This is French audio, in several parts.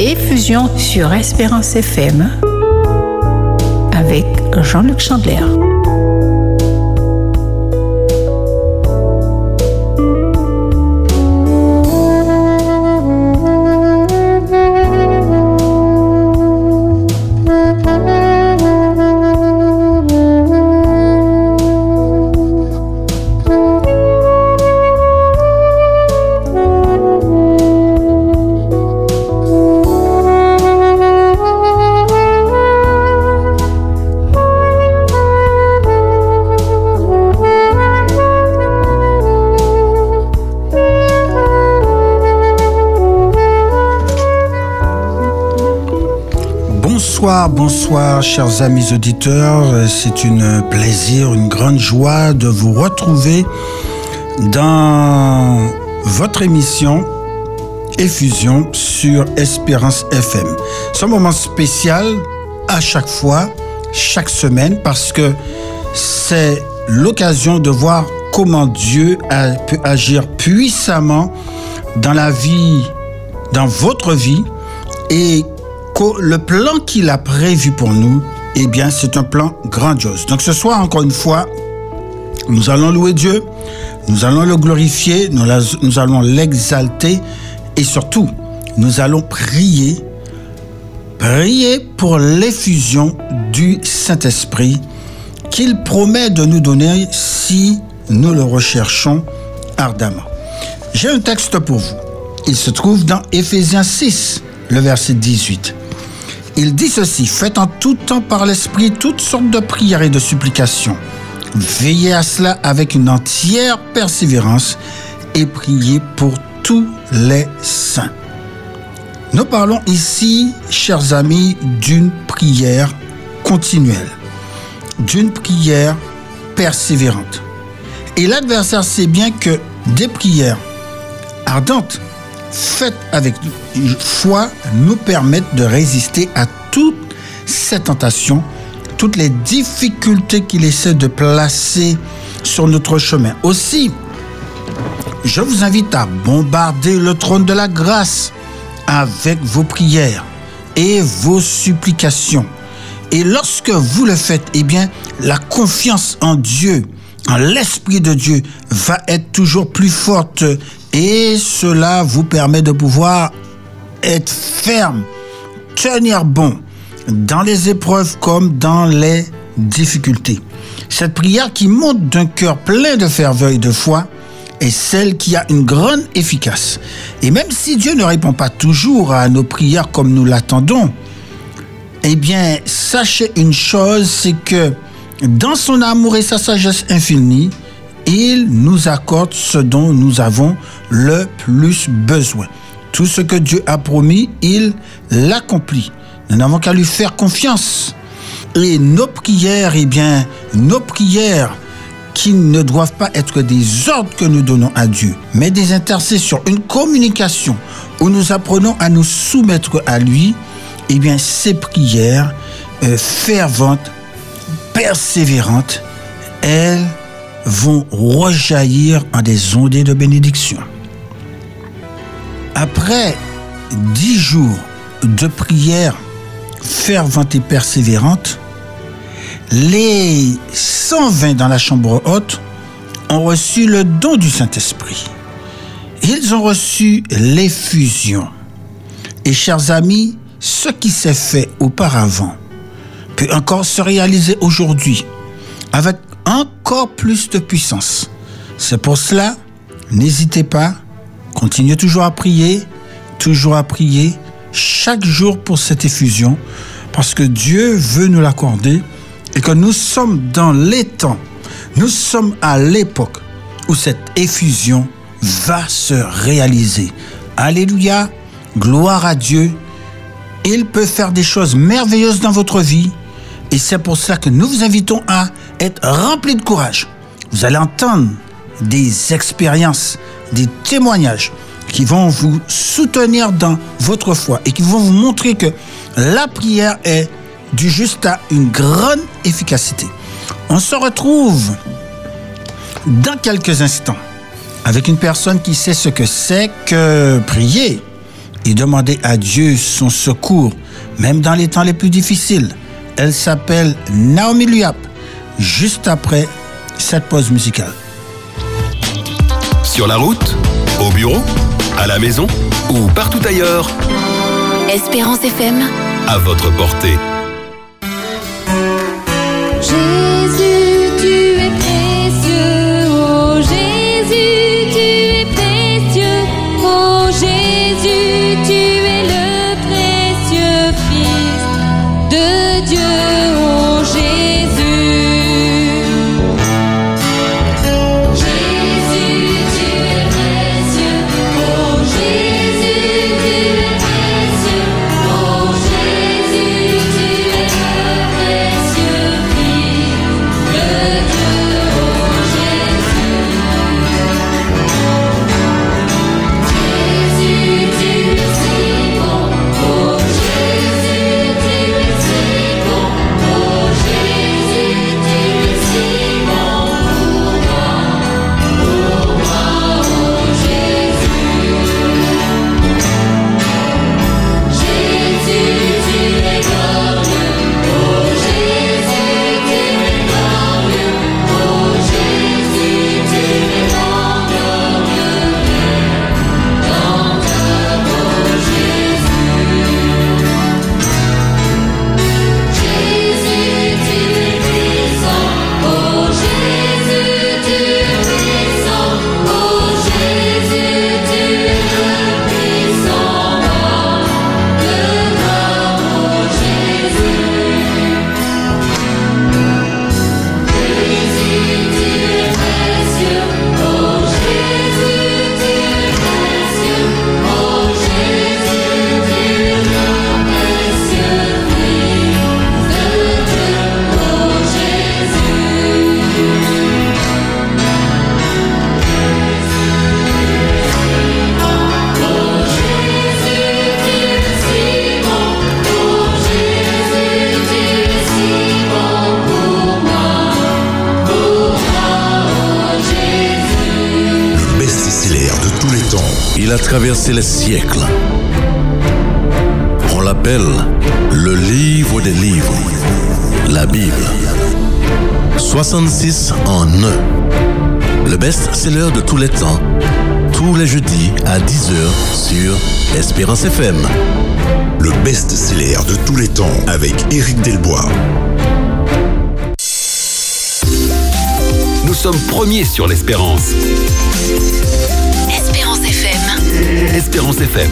Effusion sur Espérance FM avec Jean-Luc Chandler. Bonsoir, bonsoir chers amis auditeurs. C'est une plaisir, une grande joie de vous retrouver dans votre émission Effusion sur Espérance FM. C'est un moment spécial à chaque fois, chaque semaine, parce que c'est l'occasion de voir comment Dieu a, agir puissamment dans la vie, dans votre vie, et le plan qu'il a prévu pour nous, eh bien, c'est un plan grandiose. Donc ce soir, encore une fois, nous allons louer Dieu, nous allons le glorifier, nous, nous allons l'exalter et surtout, nous allons prier, prier pour l'effusion du Saint-Esprit qu'il promet de nous donner si nous le recherchons ardemment. J'ai un texte pour vous. Il se trouve dans Éphésiens 6, le verset 18. Il dit ceci, faites en tout temps par l'Esprit toutes sortes de prières et de supplications. Veillez à cela avec une entière persévérance et priez pour tous les saints. Nous parlons ici, chers amis, d'une prière continuelle, d'une prière persévérante. Et l'adversaire sait bien que des prières ardentes faites avec foi nous permettent de résister à toutes ces tentations, toutes les difficultés qu'il essaie de placer sur notre chemin. Aussi, je vous invite à bombarder le trône de la grâce avec vos prières et vos supplications. Et lorsque vous le faites, eh bien, la confiance en Dieu, en l'Esprit de Dieu, va être toujours plus forte et cela vous permet de pouvoir être ferme, tenir bon dans les épreuves comme dans les difficultés. Cette prière qui monte d'un cœur plein de ferveur et de foi est celle qui a une grande efficace. Et même si Dieu ne répond pas toujours à nos prières comme nous l'attendons, eh bien, sachez une chose, c'est que dans son amour et sa sagesse infinie, il nous accorde ce dont nous avons le plus besoin. Tout ce que Dieu a promis, il l'accomplit. Nous n'avons qu'à lui faire confiance. Et nos prières, eh bien, nos prières qui ne doivent pas être des ordres que nous donnons à Dieu, mais des intercessions, une communication où nous apprenons à nous soumettre à lui, eh bien, ces prières euh, ferventes, persévérantes, elles vont rejaillir en des ondées de bénédiction. Après dix jours de prière fervente et persévérante, les 120 dans la chambre haute ont reçu le don du Saint-Esprit. Ils ont reçu l'effusion. Et chers amis, ce qui s'est fait auparavant peut encore se réaliser aujourd'hui avec encore plus de puissance. C'est pour cela, n'hésitez pas, continuez toujours à prier, toujours à prier, chaque jour pour cette effusion, parce que Dieu veut nous l'accorder et que nous sommes dans les temps, nous sommes à l'époque où cette effusion va se réaliser. Alléluia, gloire à Dieu. Il peut faire des choses merveilleuses dans votre vie et c'est pour cela que nous vous invitons à être remplis de courage. Vous allez entendre des expériences, des témoignages qui vont vous soutenir dans votre foi et qui vont vous montrer que la prière est du juste à une grande efficacité. On se retrouve dans quelques instants avec une personne qui sait ce que c'est que prier, et demander à Dieu son secours, même dans les temps les plus difficiles. Elle s'appelle Naomi Liap, juste après cette pause musicale. Sur la route, au bureau, à la maison ou partout ailleurs. Espérance FM. À votre portée. Dieu. Nous sommes premiers sur l'espérance. Espérance FM. Espérance FM.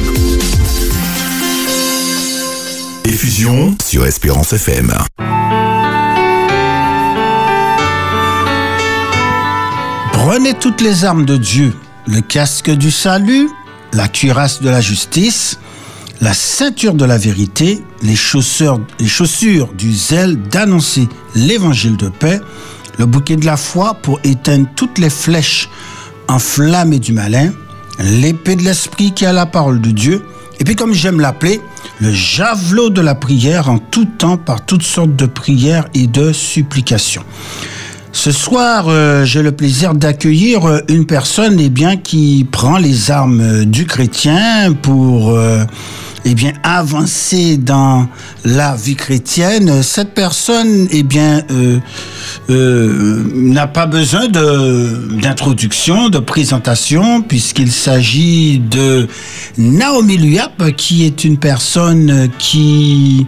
Diffusion sur Espérance FM. Prenez toutes les armes de Dieu, le casque du salut, la cuirasse de la justice, la ceinture de la vérité, les chaussures, les chaussures du zèle d'annoncer l'évangile de paix, le bouquet de la foi pour éteindre toutes les flèches enflammées du malin, l'épée de l'esprit qui a la parole de Dieu, et puis comme j'aime l'appeler, le javelot de la prière en tout temps par toutes sortes de prières et de supplications. Ce soir, euh, j'ai le plaisir d'accueillir euh, une personne eh bien, qui prend les armes euh, du chrétien pour eh bien, dans la vie chrétienne. Cette personne eh euh, euh, n'a pas besoin d'introduction, de, présentation, puisqu'il s'agit de Naomi Luyap, qui est une personne qui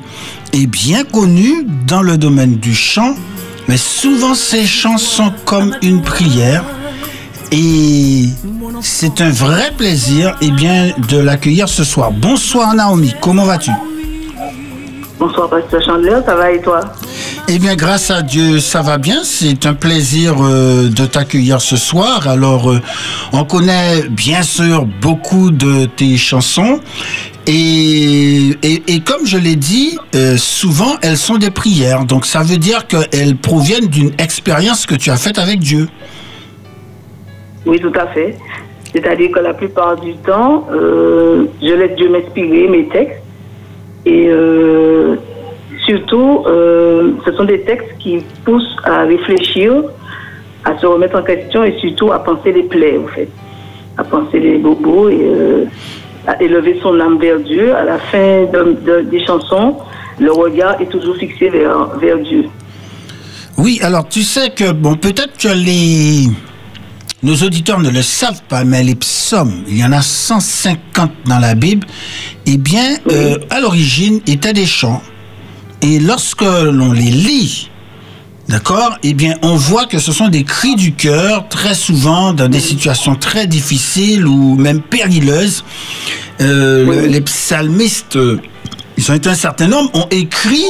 est bien connue dans le domaine du chant, mais souvent ces chants sont comme une prière. Et c'est un vrai plaisir eh bien, de l'accueillir ce soir. Bonsoir Naomi, comment vas-tu? Bonsoir, Pasteur Chandler, ça va et toi? Eh bien, grâce à Dieu, ça va bien. C'est un plaisir euh, de t'accueillir ce soir. Alors, euh, on connaît bien sûr beaucoup de tes chansons. Et, et, et comme je l'ai dit, euh, souvent elles sont des prières. Donc, ça veut dire qu'elles proviennent d'une expérience que tu as faite avec Dieu. Oui, tout à fait. C'est-à-dire que la plupart du temps, euh, je laisse Dieu m'inspirer mes textes. Et euh, surtout, euh, ce sont des textes qui poussent à réfléchir, à se remettre en question et surtout à penser les plaies, en fait. À penser les bobos. Et, à élever son âme vers Dieu. À la fin de- de- des chansons, le regard est toujours fixé vers, vers Dieu. Oui, alors tu sais que, bon, peut-être que les... Nos auditeurs ne le savent pas, mais les psaumes, il y en a 150 dans la Bible, eh bien, euh, à l'origine, étaient des chants. Et lorsque l'on les lit, d'accord, eh bien, on voit que ce sont des cris du cœur, très souvent dans des situations très difficiles ou même périlleuses. Euh, le- les psalmistes, euh, ils ont été un certain nombre, ont écrit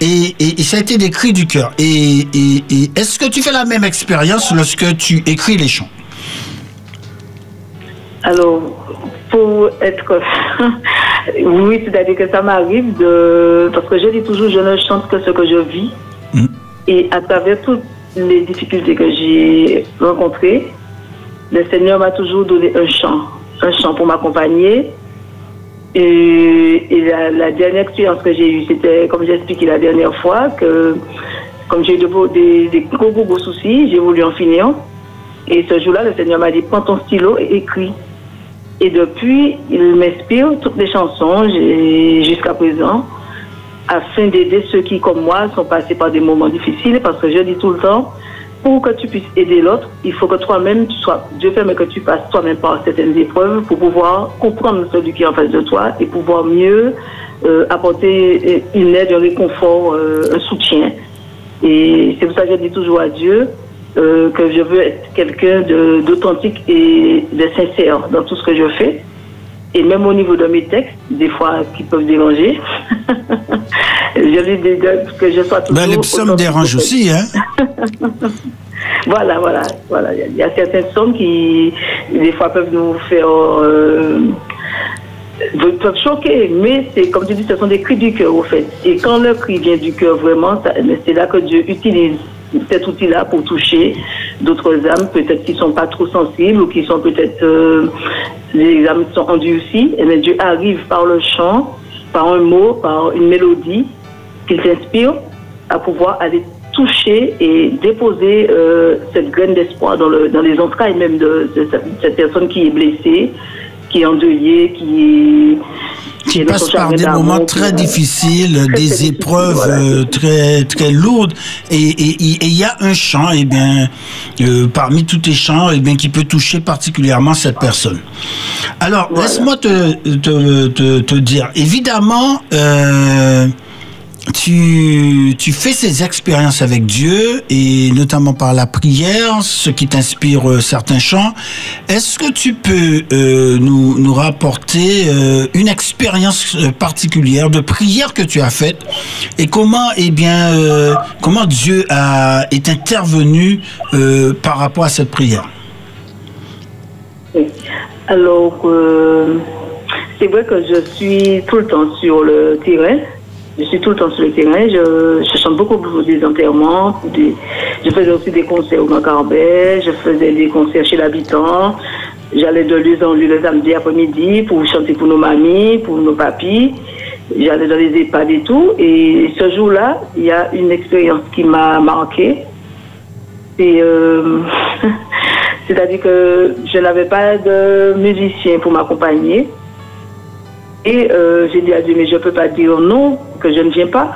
et, et- et ça a été des cris du cœur. Et, et- et est-ce que tu fais la même expérience lorsque tu écris les chants? Alors, pour être... oui, c'est-à-dire que ça m'arrive de... Parce que je dis toujours, je ne chante que ce que je vis. Mm. Et à travers toutes les difficultés que j'ai rencontrées, le Seigneur m'a toujours donné un chant. Un chant pour m'accompagner. Et, la, dernière expérience que j'ai eue, c'était, comme j'ai expliqué la dernière fois, que comme j'ai eu des, des gros, gros, gros soucis, j'ai voulu en finir. Et ce jour-là, le Seigneur m'a dit, prends ton stylo et écris. Et depuis, il m'inspire toutes les chansons jusqu'à présent, afin d'aider ceux qui, comme moi, sont passés par des moments difficiles, parce que je dis tout le temps, pour que tu puisses aider l'autre, il faut que toi-même, tu sois, Dieu permet que tu passes toi-même par certaines épreuves pour pouvoir comprendre celui qui est en face de toi et pouvoir mieux euh, apporter euh, une aide, un réconfort, euh, un soutien. Et c'est pour ça que je dis toujours à Dieu que je veux être quelqu'un d'authentique et de sincère dans tout ce que je fais. Et même au niveau de mes textes, des fois qui peuvent déranger, je lui dis que je sois toujours. ben, Les psaumes dérangent aussi, hein Voilà, voilà, voilà. Il y a- certaines sommes qui, des fois, peuvent nous faire. euh, peuvent choquer, mais c'est comme tu dis, ce sont des cris du cœur, au fait. Et quand le cri vient du cœur, vraiment, c'est là que Dieu utilise cet outil-là pour toucher d'autres âmes, peut-être qui sont pas trop sensibles ou qui sont peut-être. euh, les âmes sont endurcies. Et bien, Dieu arrive par le chant, par un mot, par une mélodie qu'il t'inspire à pouvoir aller toucher et déposer euh, cette graine d'espoir dans, le, dans les entrailles même de, cette personne qui est blessée, qui est endeuillée, qui est... qui passe par des moments très difficiles, Très, des très épreuves voilà. euh, très très lourdes, et il y a un chant, et bien euh, parmi tous tes chants, et bien qui peut toucher particulièrement cette personne. Alors Voilà. laisse-moi te, te, te, te dire, évidemment. Euh, tu, tu fais ces expériences avec Dieu et notamment par la prière, ce qui t'inspire euh, certains chants. Est-ce que tu peux euh, nous, nous rapporter euh, une expérience euh, particulière de prière que tu as faite et comment, eh bien, euh, comment Dieu a, est intervenu par rapport à cette prière? Alors, c'est vrai que je suis tout le temps sur le terrain. Je suis tout le temps sur le terrain. Je, chante beaucoup pour des enterrements. je faisais aussi des concerts au Macarbet. Je faisais des concerts chez l'habitant. J'allais de lieu en lieu le samedi après-midi pour chanter pour nos mamies, pour nos papis. J'allais dans les EHPAD et tout. Et ce jour-là, il y a une expérience qui m'a marquée. Euh, c'est-à-dire que je n'avais pas de musicien pour m'accompagner. Et euh, j'ai dit à Dieu, mais je ne peux pas dire non, que je ne viens pas.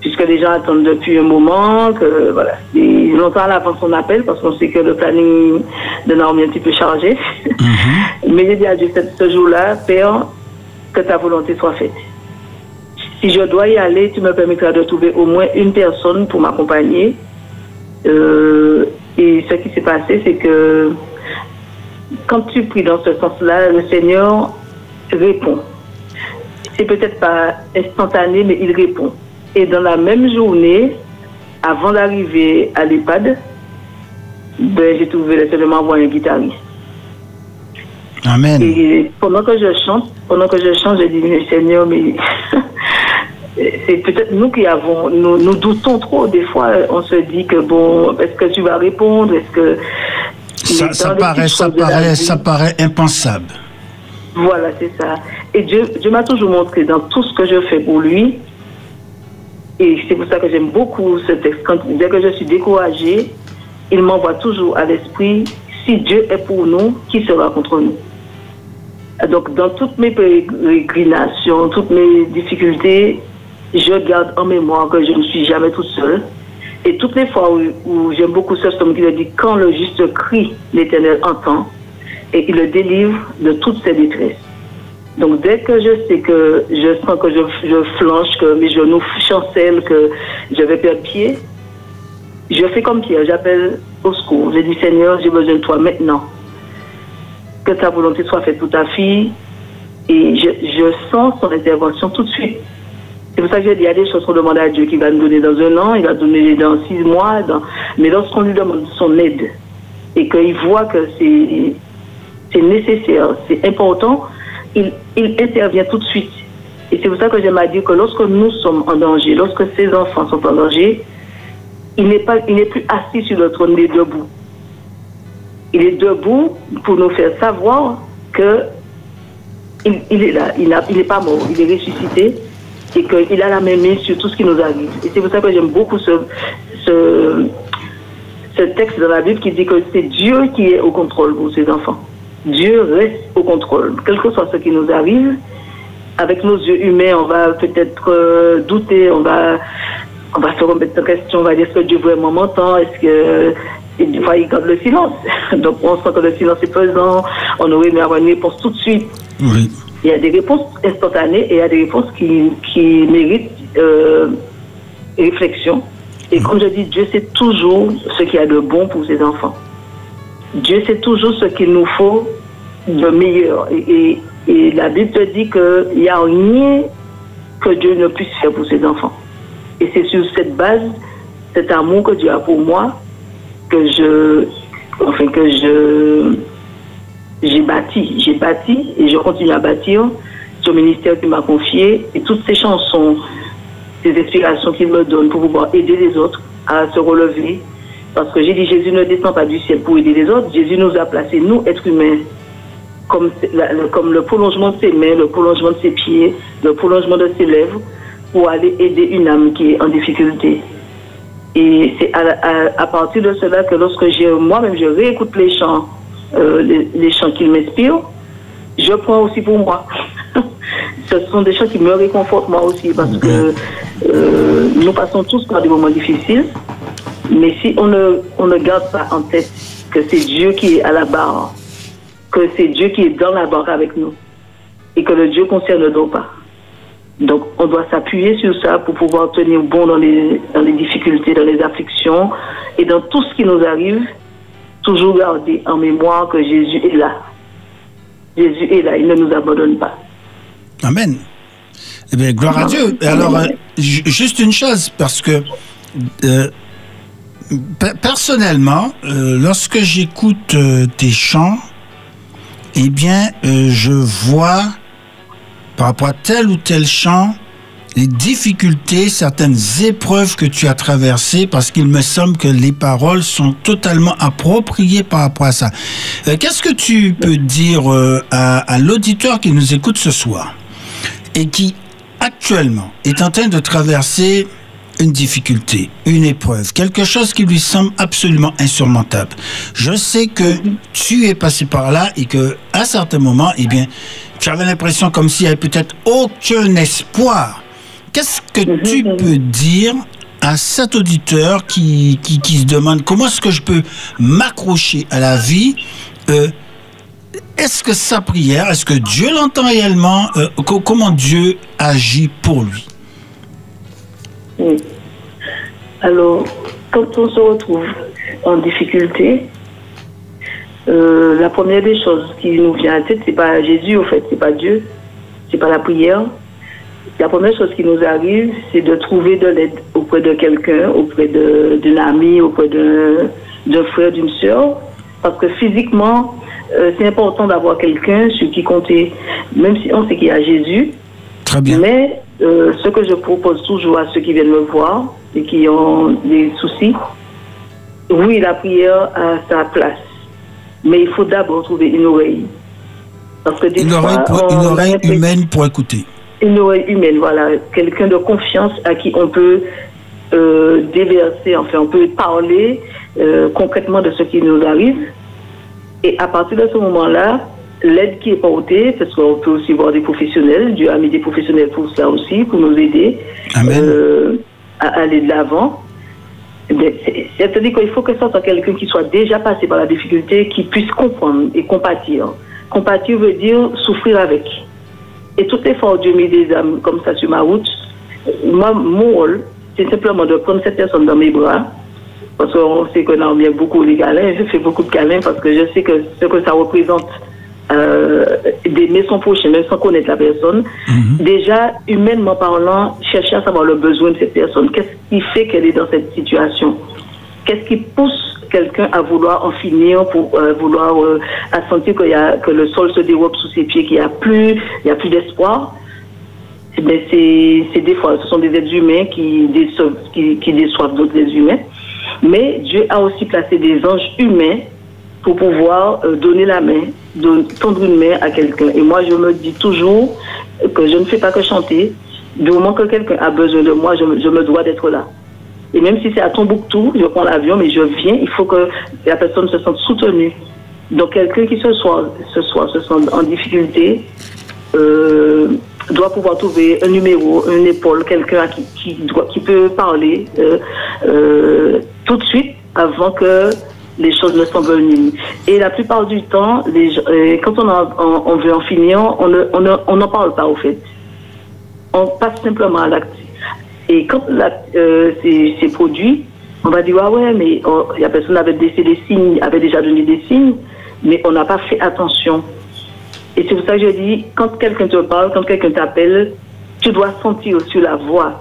Puisque les gens attendent depuis un moment, que voilà. Et longtemps à l'avance on appelle, parce qu'on sait que le planning de Naomi est un petit peu chargé. mais j'ai dit à Dieu ce- ce jour-là, Père, que ta volonté soit faite. Si je dois y aller, tu me permettras de trouver au moins une personne pour m'accompagner. Euh, et ce qui s'est passé, c'est que quand tu pries dans ce sens-là, le Seigneur répond. C'est peut-être pas instantané, mais il répond. Et dans la même journée, avant d'arriver à l'EHPAD, ben, j'ai trouvé le Seigneur m'envoie un guitariste. Amen. Et pendant que je chante, pendant que je chante, je dis, mais Seigneur, mais c'est peut-être nous qui avons, nous, nous doutons trop. Des fois, on se dit que bon, est-ce que tu vas répondre? Est-ce que Ça, paraît, ça paraît, vie- ça paraît impensable. Voilà, c'est ça. Et Dieu, Dieu m'a toujours montré dans tout ce que je fais pour lui. Et c'est pour ça que j'aime beaucoup ce texte. Quand, dès que je suis découragée, il m'envoie toujours à l'esprit si Dieu est pour nous, qui sera contre nous? Donc, dans toutes mes pérégrinations, toutes mes difficultés, je garde en mémoire que je ne suis jamais toute seule. Et toutes les fois où, j'aime beaucoup ce psaume qui le dit, quand le juste crie, l'Éternel entend, et il le délivre de toutes ses détresses. Donc dès que je sais que je sens que je, flanche, que mes genoux chancellent, que je vais perdre pied, je fais comme Pierre, j'appelle au secours. Je dis Seigneur, j'ai besoin de toi maintenant. Que ta volonté soit faite pour ta fille. Et je sens son intervention tout de suite. C'est pour ça que j'ai dit, il y a des choses qu'on demande à Dieu qui va nous donner dans un an, il va nous donner dans six mois. Mais lorsqu'on lui demande son aide et qu'il voit que c'est nécessaire, c'est important, il, intervient tout de suite. Et c'est pour ça que j'aime à dire que lorsque nous sommes en danger, lorsque ces enfants sont en danger, il n'est pas, il n'est plus assis sur le trône, il est debout. Il est debout pour nous faire savoir que il, est là, il n'est pas mort, il est ressuscité et qu'il a la même main sur tout ce qui nous arrive. Et c'est pour ça que j'aime beaucoup ce, texte dans la Bible qui dit que c'est Dieu qui est au contrôle pour ses enfants. Dieu reste au contrôle. Quel que soit ce qui nous arrive, avec nos yeux humains, on va peut-être euh, douter, on va, on va se remettre en question, on va dire est-ce que Dieu vraiment m'entend, est-ce que... Et des il garde le silence. Donc, on sent que le silence est pesant, on aurait aimé avoir une réponse tout de suite. Oui. Il y a des réponses instantanées et il y a des réponses qui, qui méritent euh, réflexion. Et comme je dis, Dieu sait toujours ce qu'il y a de bon pour ses enfants. Dieu sait toujours ce qu'il nous faut de meilleur. Et, la Bible te dit qu'il n'y a rien que Dieu ne puisse faire pour ses enfants. Et c'est sur cette base, cet amour que Dieu a pour moi, que je, enfin que je, j'ai bâti, j'ai bâti et je continue à bâtir ce ministère qui m'a confié et toutes ces chansons, ces inspirations qu'il me donne pour pouvoir aider les autres à se relever. Parce que j'ai dit, Jésus ne descend pas du ciel pour aider les autres. Jésus nous a placés, nous, êtres humains, comme, le- comme le prolongement de ses mains, le prolongement de ses pieds, le prolongement de ses lèvres, pour aller aider une âme qui est en difficulté. Et c'est à, partir de cela que lorsque moi-même, je réécoute les chants, euh, les, les chants qui m'inspirent, je prends aussi pour moi. Ce sont des chants qui me réconfortent moi aussi parce que euh, nous passons tous par des moments difficiles. Mais si on ne, on ne garde pas en tête que c'est Dieu qui est à la barre, que c'est Dieu qui est dans la barre avec nous et que le Dieu concerne donc pas. Donc, on doit s'appuyer sur ça pour pouvoir tenir bon dans les, dans les difficultés, dans les afflictions et dans tout ce qui nous arrive, toujours garder en mémoire que Jésus est là. Jésus est là, il ne nous abandonne pas. Amen. Eh bien, gloire à Dieu. Alors, euh, ju- juste une chose, parce que euh, pe- personnellement, euh, lorsque j'écoute tes chants, eh bien, je vois par rapport à tel ou tel chant les difficultés, certaines épreuves que tu as traversées, parce qu'il me semble que les paroles sont totalement appropriées par rapport à ça. Euh, Qu'est-ce que tu peux dire euh, à, à l'auditeur qui nous écoute ce soir et qui actuellement est en train de traverser une difficulté, une épreuve, quelque chose qui lui semble absolument insurmontable? Je sais que tu es passé par là et que à certains moments, eh bien, tu avais l'impression comme s'il y avait peut-être aucun espoir. Qu'est-ce que tu peux dire à cet auditeur qui, qui, se demande comment est-ce que je peux m'accrocher à la vie euh, est-ce que sa prière, est-ce que Dieu l'entend réellement euh, co- Comment Dieu agit pour lui? Alors, quand on se retrouve en difficulté, euh, la première des choses qui nous vient à la tête, c'est pas Jésus, au fait, c'est pas Dieu, c'est pas la prière. La première chose qui nous arrive, c'est de trouver de l'aide auprès de quelqu'un, auprès d'une amie, auprès d'un frère, d'une sœur. Parce que physiquement, euh, c'est important d'avoir quelqu'un sur qui compter, même si on sait qu'il y a Jésus. Très bien. Mais euh, ce que je propose toujours à ceux qui viennent me voir et qui ont des soucis, oui, la prière a sa place. Mais il faut d'abord trouver une oreille. Parce que des Une fois, oreille, pour- on une oreille humaine pour écouter. Une oreille humaine, voilà. Quelqu'un de confiance à qui on peut euh, déverser, enfin, on peut parler euh, concrètement de ce qui nous arrive. Et à partir de ce moment-là, l'aide qui est portée, parce qu'on peut aussi voir des professionnels, Dieu a mis des professionnels pour ça aussi, pour nous aider Amen. euh, à aller de l'avant. C'est-à-dire qu'il faut que ça soit quelqu'un qui soit déjà passé par la difficulté, qui puisse comprendre et compatir. Compatir veut dire souffrir avec. Et tout l'effort Dieu met des âmes comme ça sur ma route, moi, mon rôle, c'est simplement de prendre cette personne dans mes bras, parce qu'on sait qu'on aime bien beaucoup les câlins, je fais beaucoup de câlins parce que je sais que ce que ça représente euh, d'aimer son prochain, même sans connaître la personne. Déjà, humainement parlant, chercher à savoir le besoin de cette personne. Qu'est-ce qui fait qu'elle est dans cette situation? Qu'est-ce qui pousse quelqu'un à vouloir en finir, pour euh, vouloir euh, à sentir qu'il y a, que le sol se dérobe sous ses pieds, qu'il n'y a plus, il y a plus d'espoir bien, c'est des fois, ce sont des êtres humains qui déçoivent, qui, déçoivent d'autres êtres humains. Mais Dieu a aussi placé des anges humains pour pouvoir euh, donner la main, tendre une main à quelqu'un. Et moi, je me dis toujours que je ne fais pas que chanter. Du moment que quelqu'un a besoin de moi, je me dois d'être là. Et même si c'est à Tombouctou, je prends l'avion, mais je viens, il faut que la personne se sente soutenue. Donc quelqu'un qui ce soir, ce soir se sent en difficulté euh, doit pouvoir trouver un numéro, une épaule, quelqu'un qui, qui, qui peut parler euh, euh, tout de suite avant que les choses ne s'enveniment. Et la plupart du temps, quand on, veut en finir, on ne- on n'en parle pas au fait. On passe simplement à l'acte. Et quand euh, c'est c'est produit, on va dire, ah ouais, mais oh, la personne avait laissé des signes, avait déjà donné des signes, mais on n'a pas fait attention. Et c'est pour ça que je dis, quand quelqu'un te parle, quand quelqu'un t'appelle, tu dois sentir sur la voix.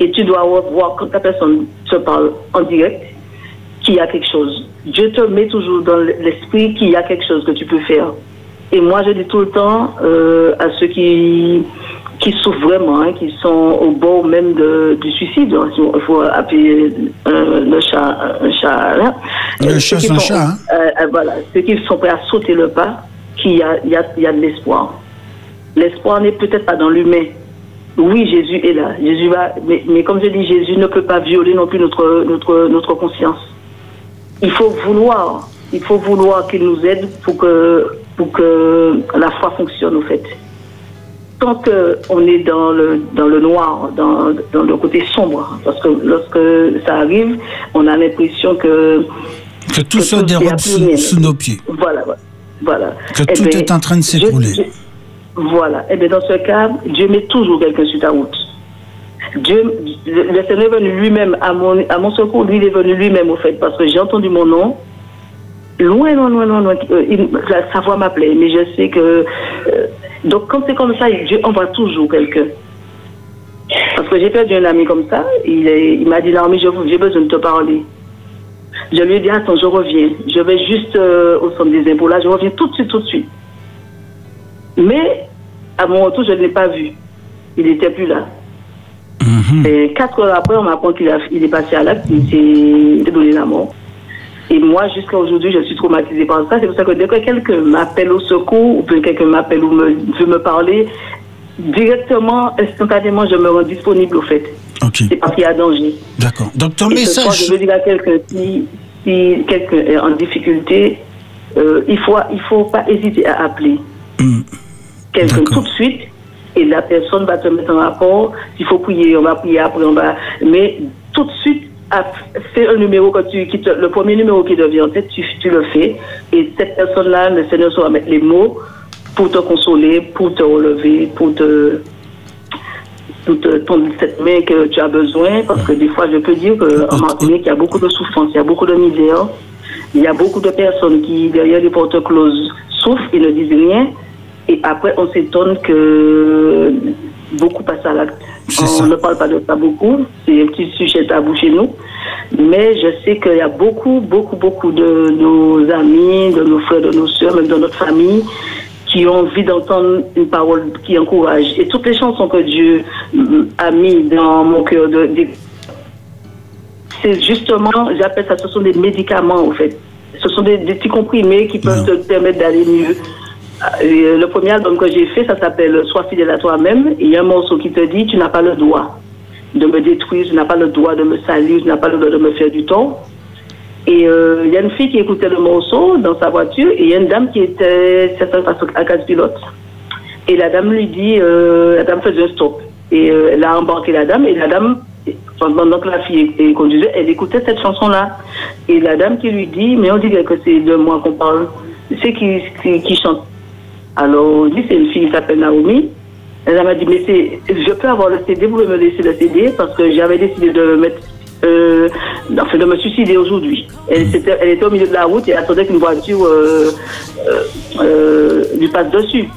Et tu dois voir quand la personne te parle en direct qu'il y a quelque chose. Dieu te met toujours dans l'esprit qu'il y a quelque chose que tu peux faire. Et moi, je dis tout le temps euh, à ceux qui, qui souffrent vraiment, hein, qui sont au bord même de, du suicide, il faut appeler euh, le chat un chat. là. Le Euh, chat, c'est un chat, hein. euh, euh, voilà, ceux qui sont prêts à sauter le pas, qu'il y a, il y, a, y a de l'espoir. L'espoir n'est peut-être pas dans l'humain. Oui, Jésus est là. Jésus va, mais, mais comme je dis, Jésus ne peut pas violer non plus notre, notre, notre conscience. Il faut vouloir, il faut vouloir qu'il nous aide pour que, pour que la foi fonctionne, au fait. Tant qu'on est dans le, dans le noir, dans, dans le côté sombre, parce que lorsque ça arrive, on a l'impression que Que tout que se tout dérobe sous, sous nos pieds. Voilà, voilà. Que Eh tout ben, est en train de s'écrouler. Voilà. Et bien dans ce cas, Dieu met toujours quelqu'un sur ta route. Dieu, le, Seigneur est venu lui-même à mon, à mon secours. Lui, il est venu lui-même au fait, parce que j'ai entendu mon nom. Loin, loin, loin, loin, loin. euh, il- sa voix m'appelait, mais je sais que. euh, donc, quand c'est comme ça, Dieu envoie toujours quelqu'un. Parce que j'ai perdu un ami comme ça. Il, m'a dit Non, mais je- j'ai besoin de te parler. Je lui ai dit, attends, je reviens. Je vais juste euh, au centre des impôts. Là, je reviens tout de suite, tout de suite. Mais, à mon retour, je ne l'ai pas vu. Il n'était plus là. Et quatre heures après, on m'apprend qu'il est passé à l'acte, il s'est donné la mort. Et moi, jusqu'à aujourd'hui, je suis traumatisée par ça. C'est pour ça que dès que quelqu'un m'appelle au secours, ou que quelqu'un m'appelle ou me, veut me parler, directement, instantanément, je me rends disponible au fait. Ok, C'est parce qu'il y a danger. d'accord. Donc ton Et message, je veux dire à quelqu'un, si, si quelqu'un est en difficulté, euh, il faut il faut pas hésiter à appeler Hmm, quelqu'un tout de suite et la personne va te mettre en rapport. S'il faut prier, on va prier après, on va. Mais tout de suite, fais un numéro tu, le premier numéro qui te vient en tu, le fais. Et cette personne-là, le Seigneur saura mettre les mots pour te consoler, pour te relever, pour te cette main que tu as besoin, parce que des fois, je peux dire qu'en Martinique, il y a beaucoup de souffrance, il y a beaucoup de misère, il y a beaucoup de personnes qui, derrière les portes closes, souffrent et ne disent rien, et après, on s'étonne que beaucoup passent à l'acte. On ça. ne parle pas de ça beaucoup, c'est un petit sujet tabou chez nous, mais je sais qu'il y a beaucoup, beaucoup, beaucoup de nos amis, de nos frères, de nos soeurs, même de notre famille, qui ont envie d'entendre une parole qui encourage. Et toutes les chansons que Dieu a mis dans mon cœur, de, de- c'est justement, j'appelle ça, ce sont des médicaments en fait. Ce sont des, des petits comprimés qui peuvent te permettre d'aller mieux. Euh, Le premier album que j'ai fait, ça s'appelle Sois fidèle à toi-même. Il y a un morceau qui te dit Tu n'as pas le droit de me détruire, tu n'as pas le droit de me salir, tu n'as pas le droit de me faire du tort. Et euh, il y a une fille qui écoutait le morceau dans sa voiture et il y a une dame qui était certainement à case pilote. Et la dame lui dit, euh, la dame faisait un stop. Et elle a embarqué la dame et la dame, pendant que la fille conduisait, elle écoutait cette chanson-là. Et la dame qui lui dit, mais on dirait que c'est de moi qu'on parle. C'est qui, qui chante. Alors, dit, c'est une fille qui s'appelle Naomi. Elle m'a dit, mais je peux avoir le CD, vous pouvez me laisser le CD parce que j'avais décidé de me mettre, euh, enfin, de me suicider aujourd'hui. Elle, s'était- elle était au milieu de la route et attendait qu'une voiture euh, euh, euh, lui passe dessus.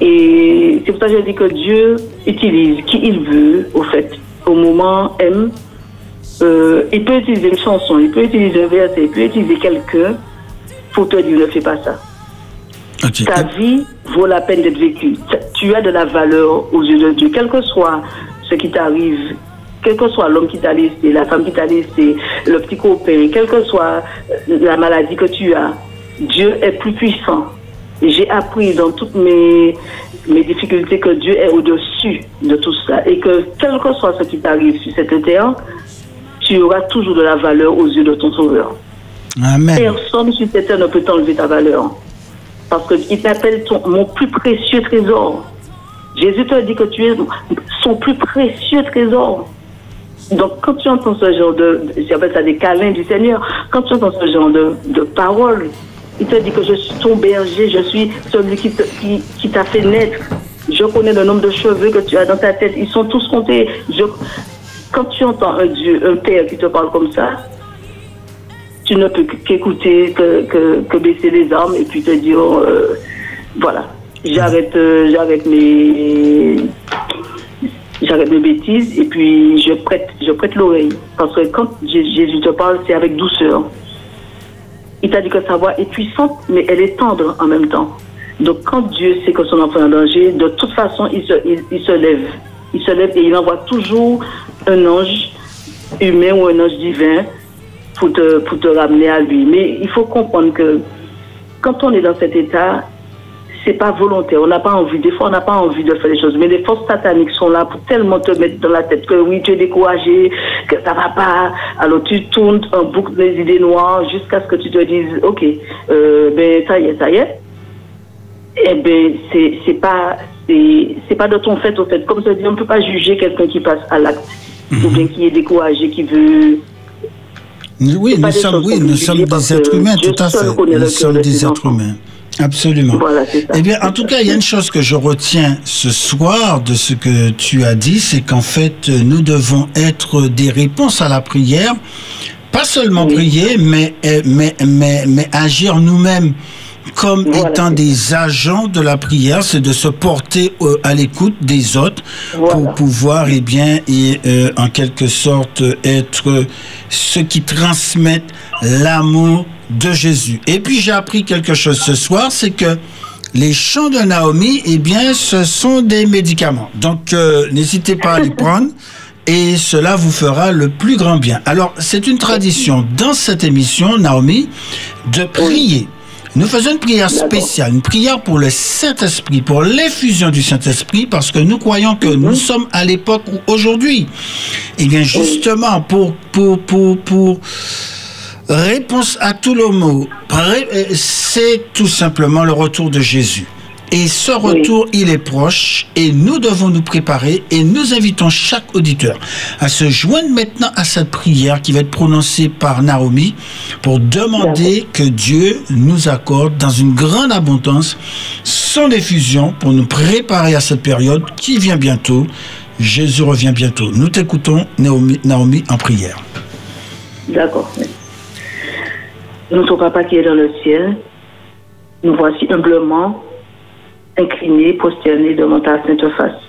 Et c'est pour ça que je dis que Dieu utilise qui il veut, au fait, au moment M. Euh, il peut utiliser une chanson, il peut utiliser un verset, il peut utiliser quelqu'un pour te dire ne fais pas ça. Ta vie vaut la peine d'être vécue. Tu as de la valeur aux yeux de Dieu, quel que soit ce qui t'arrive, quel que soit l'homme qui t'a laissé, la femme qui t'a laissé, le petit copain, quelle que soit euh, la maladie que tu as, Dieu est plus puissant. J'ai appris dans toutes mes, mes difficultés que Dieu est au-dessus de tout ça et que quel que soit ce qui t'arrive sur cette terre, tu auras toujours de la valeur aux yeux de ton Sauveur. Amen. Personne sur cette terre ne peut t'enlever ta valeur. Parce qu'il t'appelle mon plus précieux trésor. Jésus te dit que tu es son plus précieux trésor. Donc, quand tu entends ce genre de, j'appelle ça des câlins du Seigneur, quand tu entends ce genre de, paroles, il te dit que je suis ton berger, je suis celui qui t'a fait naître. Je connais le nombre de cheveux que tu as dans ta tête, ils sont tous comptés. Quand tu entends un Dieu, un Père qui te parle comme ça, tu ne peux qu'écouter, que, que, baisser les armes et puis te dire, euh, voilà, j'arrête, euh, j'arrête mes, j'arrête mes bêtises et puis je prête, je prête l'oreille. Parce que quand Jé- Jésus te parle, c'est avec douceur. Il t'a dit que sa voix est puissante, mais elle est tendre en même temps. Donc quand Dieu sait que son enfant est en danger, de toute façon, il se, il se lève. Il se lève et il envoie toujours un ange humain ou un ange divin pour te, pour te ramener à lui. Mais il faut comprendre que quand on est dans cet état, c'est pas volontaire. On n'a pas envie. Des fois, on n'a pas envie de faire les choses. Mais les forces sataniques sont là pour tellement te mettre dans la tête que oui, tu es découragé, que ça va pas. Alors tu tournes en boucle des idées noires jusqu'à ce que tu te dises, ok, euh, ben ça y est, ça y est. Eh ben c'est c'est pas c'est pas de ton fait au fait. Comme je dis, on ne peut pas juger quelqu'un qui passe à l'acte ou bien qui est découragé, qui veut Oui, nous sommes, oui, nous sommes des êtres humains, tout à fait. Nous sommes de des êtres humains. Absolument. Voilà. Eh bien, en tout cas, il y a une chose que je retiens ce soir de ce que tu as dit, c'est qu'en fait, nous devons être des réponses à la prière. Pas seulement Oui. prier, mais, eh, mais, mais, mais agir nous-mêmes comme Voilà, étant des agents de la prière, c'est de se porter euh, à l'écoute des autres Voilà. pour pouvoir, eh bien, et, euh, en quelque sorte, être ceux qui transmettent l'amour de Jésus. Et puis, j'ai appris quelque chose ce soir, c'est que les chants de Naomi, eh bien, ce sont des médicaments. Donc, euh, n'hésitez pas à les prendre. Et cela vous fera le plus grand bien. Alors, c'est une tradition dans cette émission, Naomi, de prier. Nous faisons une prière spéciale, une prière pour le Saint-Esprit, pour l'effusion du Saint-Esprit, parce que nous croyons que nous sommes à l'époque où aujourd'hui, eh bien justement, pour, pour, pour, pour réponse à tout le mot, c'est tout simplement le retour de Jésus. Et ce retour, il est proche et nous devons nous préparer et nous invitons chaque auditeur à se joindre maintenant à cette prière qui va être prononcée par Naomi pour demander que Dieu nous accorde dans une grande abondance son effusion pour nous préparer à cette période qui vient bientôt. Jésus revient bientôt. Nous t'écoutons, Naomi, Naomi, en prière. D'accord. Notre Papa qui est dans le ciel, nous voici humblement inclinés, prosternés devant ta sainte face.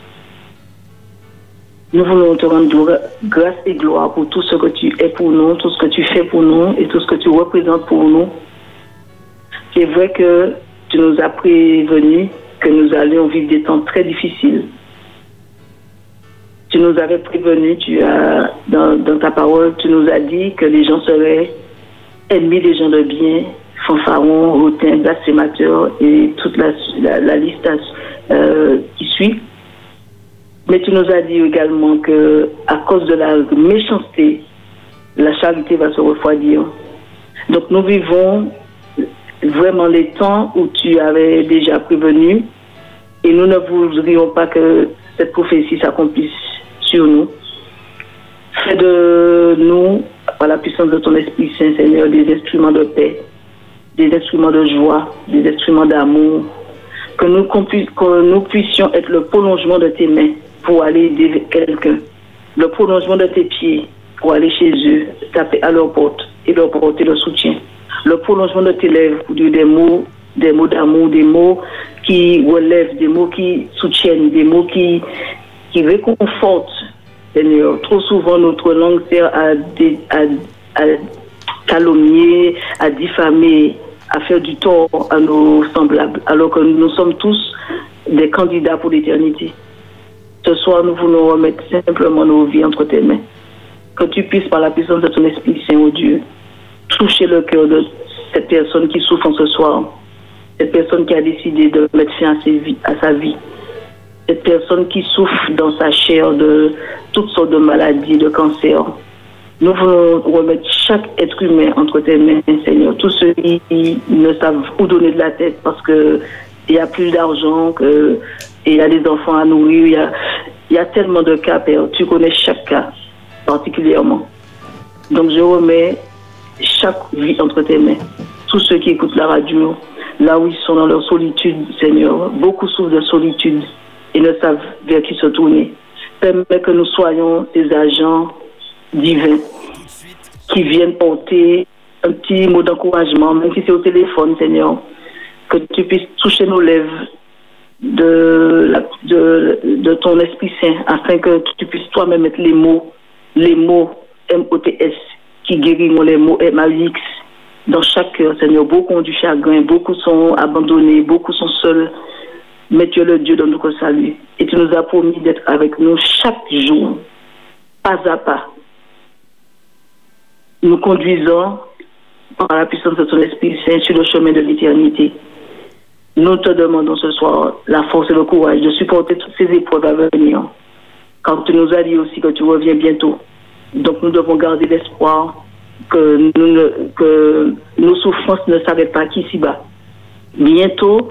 Nous voulons te rendre grâce et gloire pour tout ce que tu es pour nous, tout ce que tu fais pour nous et tout ce que tu représentes pour nous. C'est vrai que tu nous as prévenus que nous allions vivre des temps très difficiles. Tu nous avais prévenus, tu as, dans, dans ta parole, tu nous as dit que les gens seraient ennemis des gens de bien, fanfarons, hautains, blasphémateurs et toute la liste euh, qui suit. Mais tu nous as dit également que à cause de la méchanceté, la charité va se refroidir. Donc nous vivons vraiment les temps où tu avais déjà prévenu et nous ne voudrions pas que cette prophétie s'accomplisse sur nous. Fais de nous, par la puissance de ton Esprit Saint, Seigneur, des instruments de paix, des instruments de joie, des instruments d'amour, que nous, puissions être le prolongement de tes mains pour aller aider quelqu'un, le prolongement de tes pieds pour aller chez eux, taper à leur porte et leur porter le soutien, le prolongement de tes lèvres pour dire des mots, des mots d'amour, des mots qui relèvent, des mots qui soutiennent, des mots qui, qui réconfortent, Seigneur. Trop souvent, notre langue sert à, à, à calomnier, à diffamer, à faire du tort à nos semblables, alors que nous sommes tous des candidats pour l'éternité. Ce soir, nous voulons remettre simplement nos vies entre tes mains. Que tu puisses, par la puissance de ton Esprit Saint, oh Dieu, toucher le cœur de cette personne qui souffre en ce soir, cette personne qui a décidé de mettre fin à, sa vie, cette personne qui souffre dans sa chair de toutes sortes de maladies, de cancers. Nous voulons remettre chaque être humain entre tes mains, Seigneur. Tous ceux qui ne savent où donner de la tête parce que il y a plus d'argent, que il y a des enfants à nourrir, il y a, il y a tellement de cas, Père. Tu connais chaque cas particulièrement. Donc je remets chaque vie entre tes mains. Tous ceux qui écoutent la radio, là où ils sont dans leur solitude, Seigneur, beaucoup souffrent de solitude et ne savent vers qui se tourner. Permets que nous soyons des agents divins qui viennent porter un petit mot d'encouragement, même si c'est au téléphone, Seigneur, que tu puisses toucher nos lèvres de, ton Esprit Saint, afin que tu puisses toi-même mettre les mots, les mots M-O-T-S, qui guériront les mots M-A-U-X dans chaque cœur, Seigneur. Beaucoup ont du chagrin, beaucoup sont abandonnés, beaucoup sont seuls. Mais tu es le Dieu de notre salut. Et tu nous as promis d'être avec nous chaque jour, pas à pas. Nous conduisons par la puissance de ton Esprit Saint sur le chemin de l'éternité. Nous te demandons ce soir la force et le courage de supporter toutes ces épreuves à venir. Quand tu nous as dit aussi que tu reviens bientôt. Donc nous devons garder l'espoir que, nos souffrances ne s'arrêtent pas qu'ici-bas. Bientôt,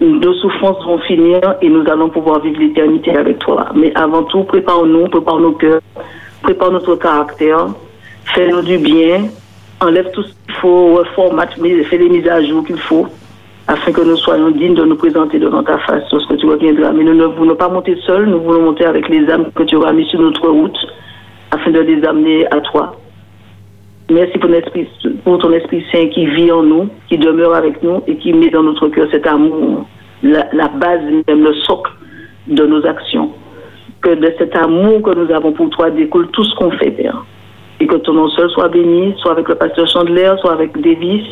nos souffrances vont finir et nous allons pouvoir vivre l'éternité avec toi. Mais avant tout, prépare-nous, prépare nos cœurs, prépare notre caractère, fais-nous du bien, enlève tout ce qu'il faut, reformate, fais les mises à jour qu'il faut, afin que nous soyons dignes de nous présenter devant ta face lorsque tu reviendras. Mais nous ne voulons pas monter seuls, nous voulons monter avec les âmes que tu auras mis sur notre route, afin de les amener à toi. Merci pour, ton esprit, pour ton Esprit Saint qui vit en nous, qui demeure avec nous et qui met dans notre cœur cet amour, la, la base, même le socle de nos actions. Que de cet amour que nous avons pour toi découle tout ce qu'on fait, Père. Et que ton nom seul soit béni, soit avec le pasteur Chandler, soit avec Davis,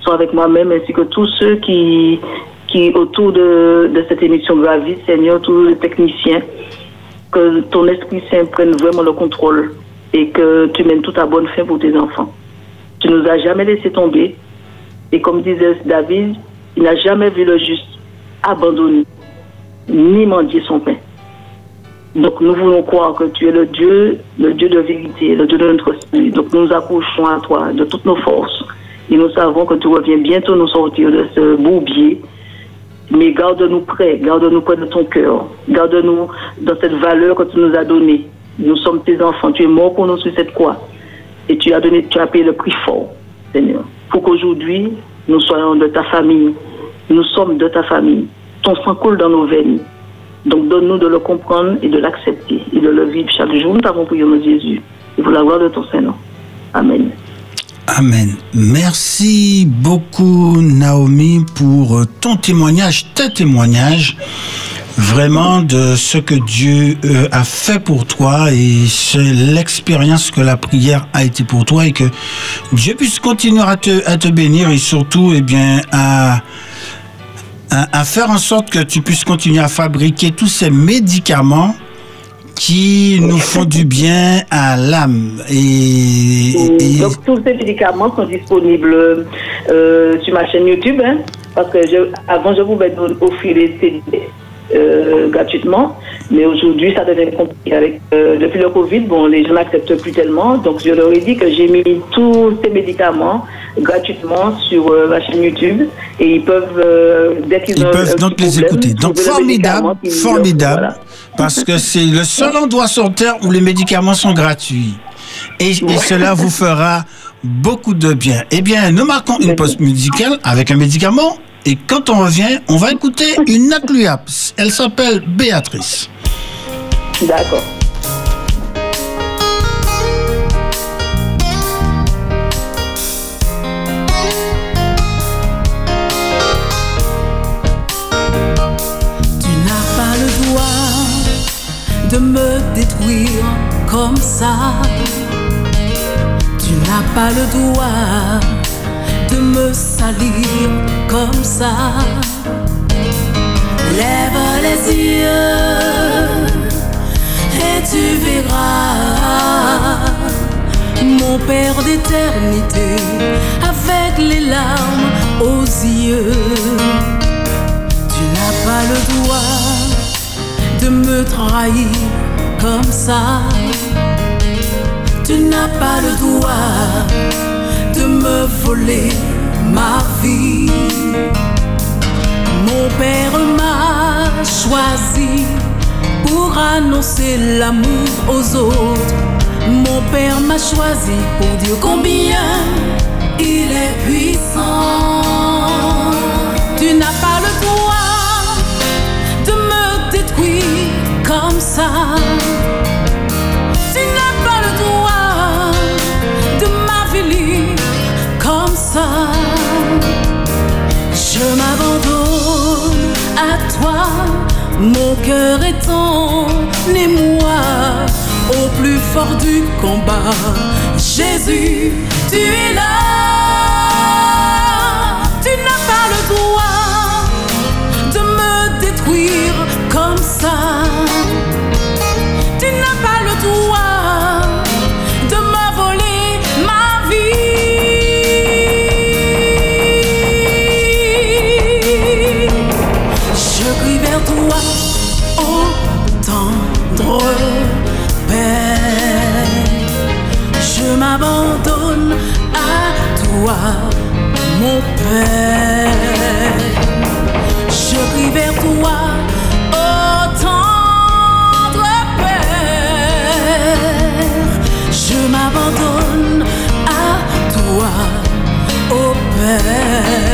soit avec moi-même, ainsi que tous ceux qui, qui autour de, de cette émission gravitent, Seigneur, tous les techniciens, que ton Esprit Saint prenne vraiment le contrôle et que tu mènes tout à bonne fin pour tes enfants. Tu nous as jamais laissé tomber. Et comme disait David, il n'a jamais vu le juste abandonné, ni mendier son pain. Donc nous voulons croire que tu es le Dieu, le Dieu de vérité, le Dieu de notre salut. Donc nous accrochons à toi de toutes nos forces. Et nous savons que tu reviens bientôt nous sortir de ce bourbier. Mais garde-nous près, garde-nous près de ton cœur. Garde-nous dans cette valeur que tu nous as donnée. Nous sommes tes enfants. Tu es mort pour nous sur cette croix. Et tu as donné, tu as payé le prix fort, Seigneur. Pour qu'aujourd'hui, nous soyons de ta famille. Nous sommes de ta famille. Ton sang coule dans nos veines. Donc donne-nous de le comprendre et de l'accepter et de le vivre chaque jour. Nous t'avons prié de Jésus. Et pour la gloire de ton Saint-Nom. Amen. Amen. Merci beaucoup Naomi pour ton témoignage, tes témoignages, vraiment de ce que Dieu euh, a fait pour toi et c'est l'expérience que la prière a été pour toi et que Dieu puisse continuer à te, à te bénir et surtout, eh bien, à, à, faire en sorte que tu puisses continuer à fabriquer tous ces médicaments qui nous font du bien à l'âme. Et, Donc tous ces médicaments sont disponibles euh, sur ma chaîne YouTube. hein, parce que je, avant, je pouvais don- offrir les CD euh, gratuitement. Mais aujourd'hui, ça devient compliqué. Avec, euh, depuis le Covid, bon, les gens n'acceptent plus tellement. Donc, je leur ai dit que j'ai mis tous ces médicaments gratuitement sur euh, ma chaîne YouTube. Et ils peuvent, dès qu'ils Ils ont peuvent donc les problème, écouter. Donc formidable, formidable, voilà. parce que c'est le seul endroit sur Terre où les médicaments sont gratuits. Et, et cela vous fera beaucoup de bien. Eh bien, nous marquons une pause musicale avec un médicament. Et quand on revient, on va écouter une Acluaps. Elle s'appelle Béatrice. D'accord. Tu n'as pas le droit de me détruire comme ça. Tu n'as pas le droit de me salir comme ça. Lève les yeux et tu verras mon Père d'éternité avec les larmes aux yeux. Tu n'as pas le droit de me trahir comme ça. Tu n'as pas le droit de me voler ma vie. Mon père m'a choisi pour annoncer l'amour aux autres. Mon père m'a choisi pour dire combien il est puissant. Tu n'as pas le droit de me détruire comme ça. Mon cœur est ton émoi au plus fort du combat. Jésus, tu es là. Tu n'as pas le droit m'abandonne à toi, mon Père. Je crie vers toi, ô tendre Père. Je m'abandonne à toi, ô Père.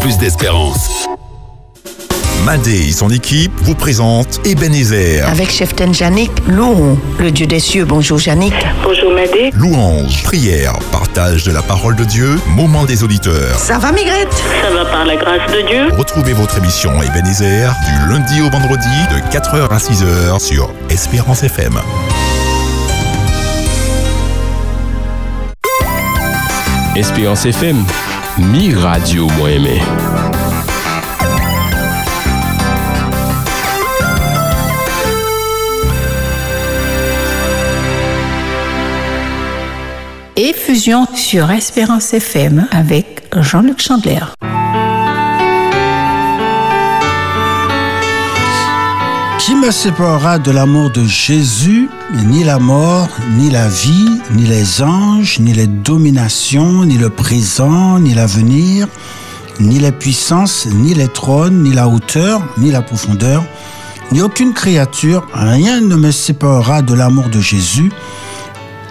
Plus d'espérance. Madé et son équipe vous présentent Ebenezer, Avec Cheftain Janik, louons le Dieu des cieux. Bonjour Janik. Bonjour, Médé. louange, prière, partage de la parole de Dieu, moment des auditeurs. Ça va Migrette Ça va par la grâce de Dieu. Retrouvez votre émission Ebenezer du lundi au vendredi de 4h à 6h sur Espérance FM. Espérance FM, mi radio aimé. Et fusion sur Espérance FM avec Jean-Luc Chandler. Qui me séparera de l'amour de Jésus Ni la mort, ni la vie, ni les anges, ni les dominations, ni le présent, ni l'avenir, ni les puissances, ni les trônes, ni la hauteur, ni la profondeur, ni aucune créature, rien ne me séparera de l'amour de Jésus.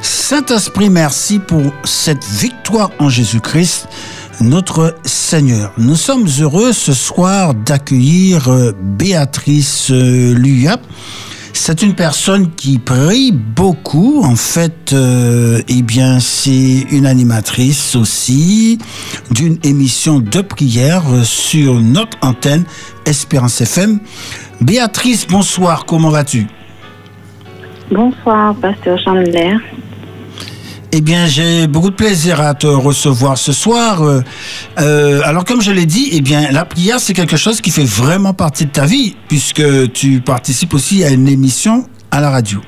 Saint-Esprit, merci pour cette victoire en Jésus-Christ, notre Seigneur. Nous sommes heureux ce soir d'accueillir euh, Béatrice euh, Luyap. C'est une personne qui prie beaucoup. En fait, euh, eh bien, c'est une animatrice aussi d'une émission de prière sur notre antenne Espérance FM. Béatrice, bonsoir. Comment vas-tu? Bonsoir, pasteur Chandler. Eh bien, j'ai beaucoup de plaisir à te recevoir ce soir. Euh, euh, alors, comme je l'ai dit, eh bien, la prière, c'est quelque chose qui fait vraiment partie de ta vie, puisque tu participes aussi à une émission à la radio.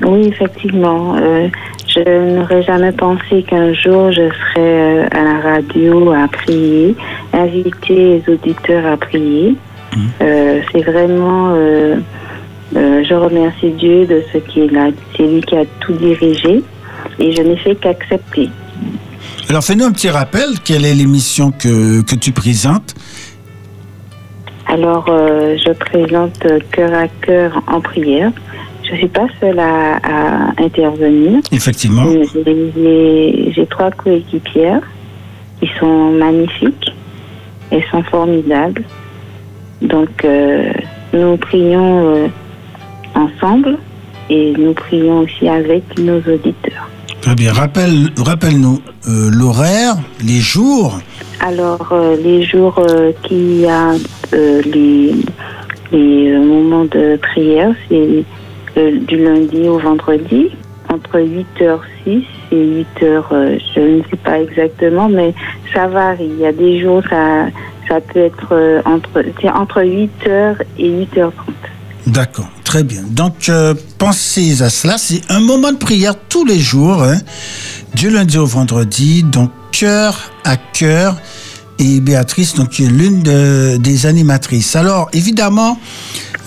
Oui, effectivement. euh, je n'aurais jamais pensé qu'un jour je serais à la radio à prier, inviter les auditeurs à prier. Euh, c'est vraiment. Euh, je remercie Dieu de ce qu'il a. C'est lui qui a tout dirigé et je n'ai fait qu'accepter. Alors, fais-nous un petit rappel. Quelle est l'émission que, que tu présentes? Alors, euh, je présente cœur à cœur en prière. Je suis pas seule à, à intervenir. Effectivement. J'ai- trois coéquipières qui sont magnifiques. Elles sont formidables. Donc, euh, nous prions ensemble et nous prions aussi avec nos auditeurs. Très bien. Rappelle, rappelle-nous euh, l'horaire, les jours. Alors, euh, les jours euh, qu'il y a euh, les, les euh, moments de prière, c'est euh, du lundi au vendredi, entre 8h06 et 8h, euh, je ne sais pas exactement, mais ça varie. Il y a des jours, ça, ça peut être entre, entre 8h et 8h30. D'accord, très bien. Donc, euh, pensez à cela. C'est un moment de prière tous les jours, hein, du lundi au vendredi, donc cœur à cœur. Et Béatrice, donc, qui est l'une de- des animatrices. Alors, évidemment,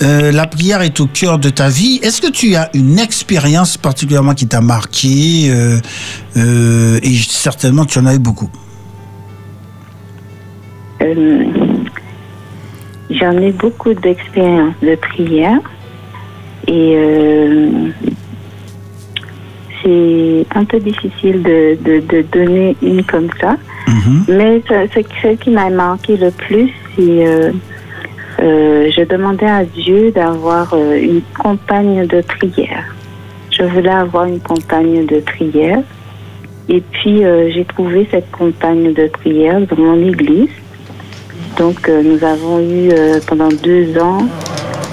euh, la prière est au cœur de ta vie. Est-ce que tu as une expérience particulièrement qui t'a marqué euh, euh, Et certainement, tu en as eu beaucoup? J'en ai beaucoup d'expérience de prière et euh, c'est un peu difficile de, de, de donner une comme ça. Mais ce, ce qui- ce qui m'a marqué le plus, c'est euh, euh, je demandais à Dieu d'avoir euh, une compagne de prière. Je voulais avoir une compagne de prière. Et puis, euh, j'ai trouvé cette compagne de prière dans mon église. Donc, euh, nous avons eu euh, pendant deux ans,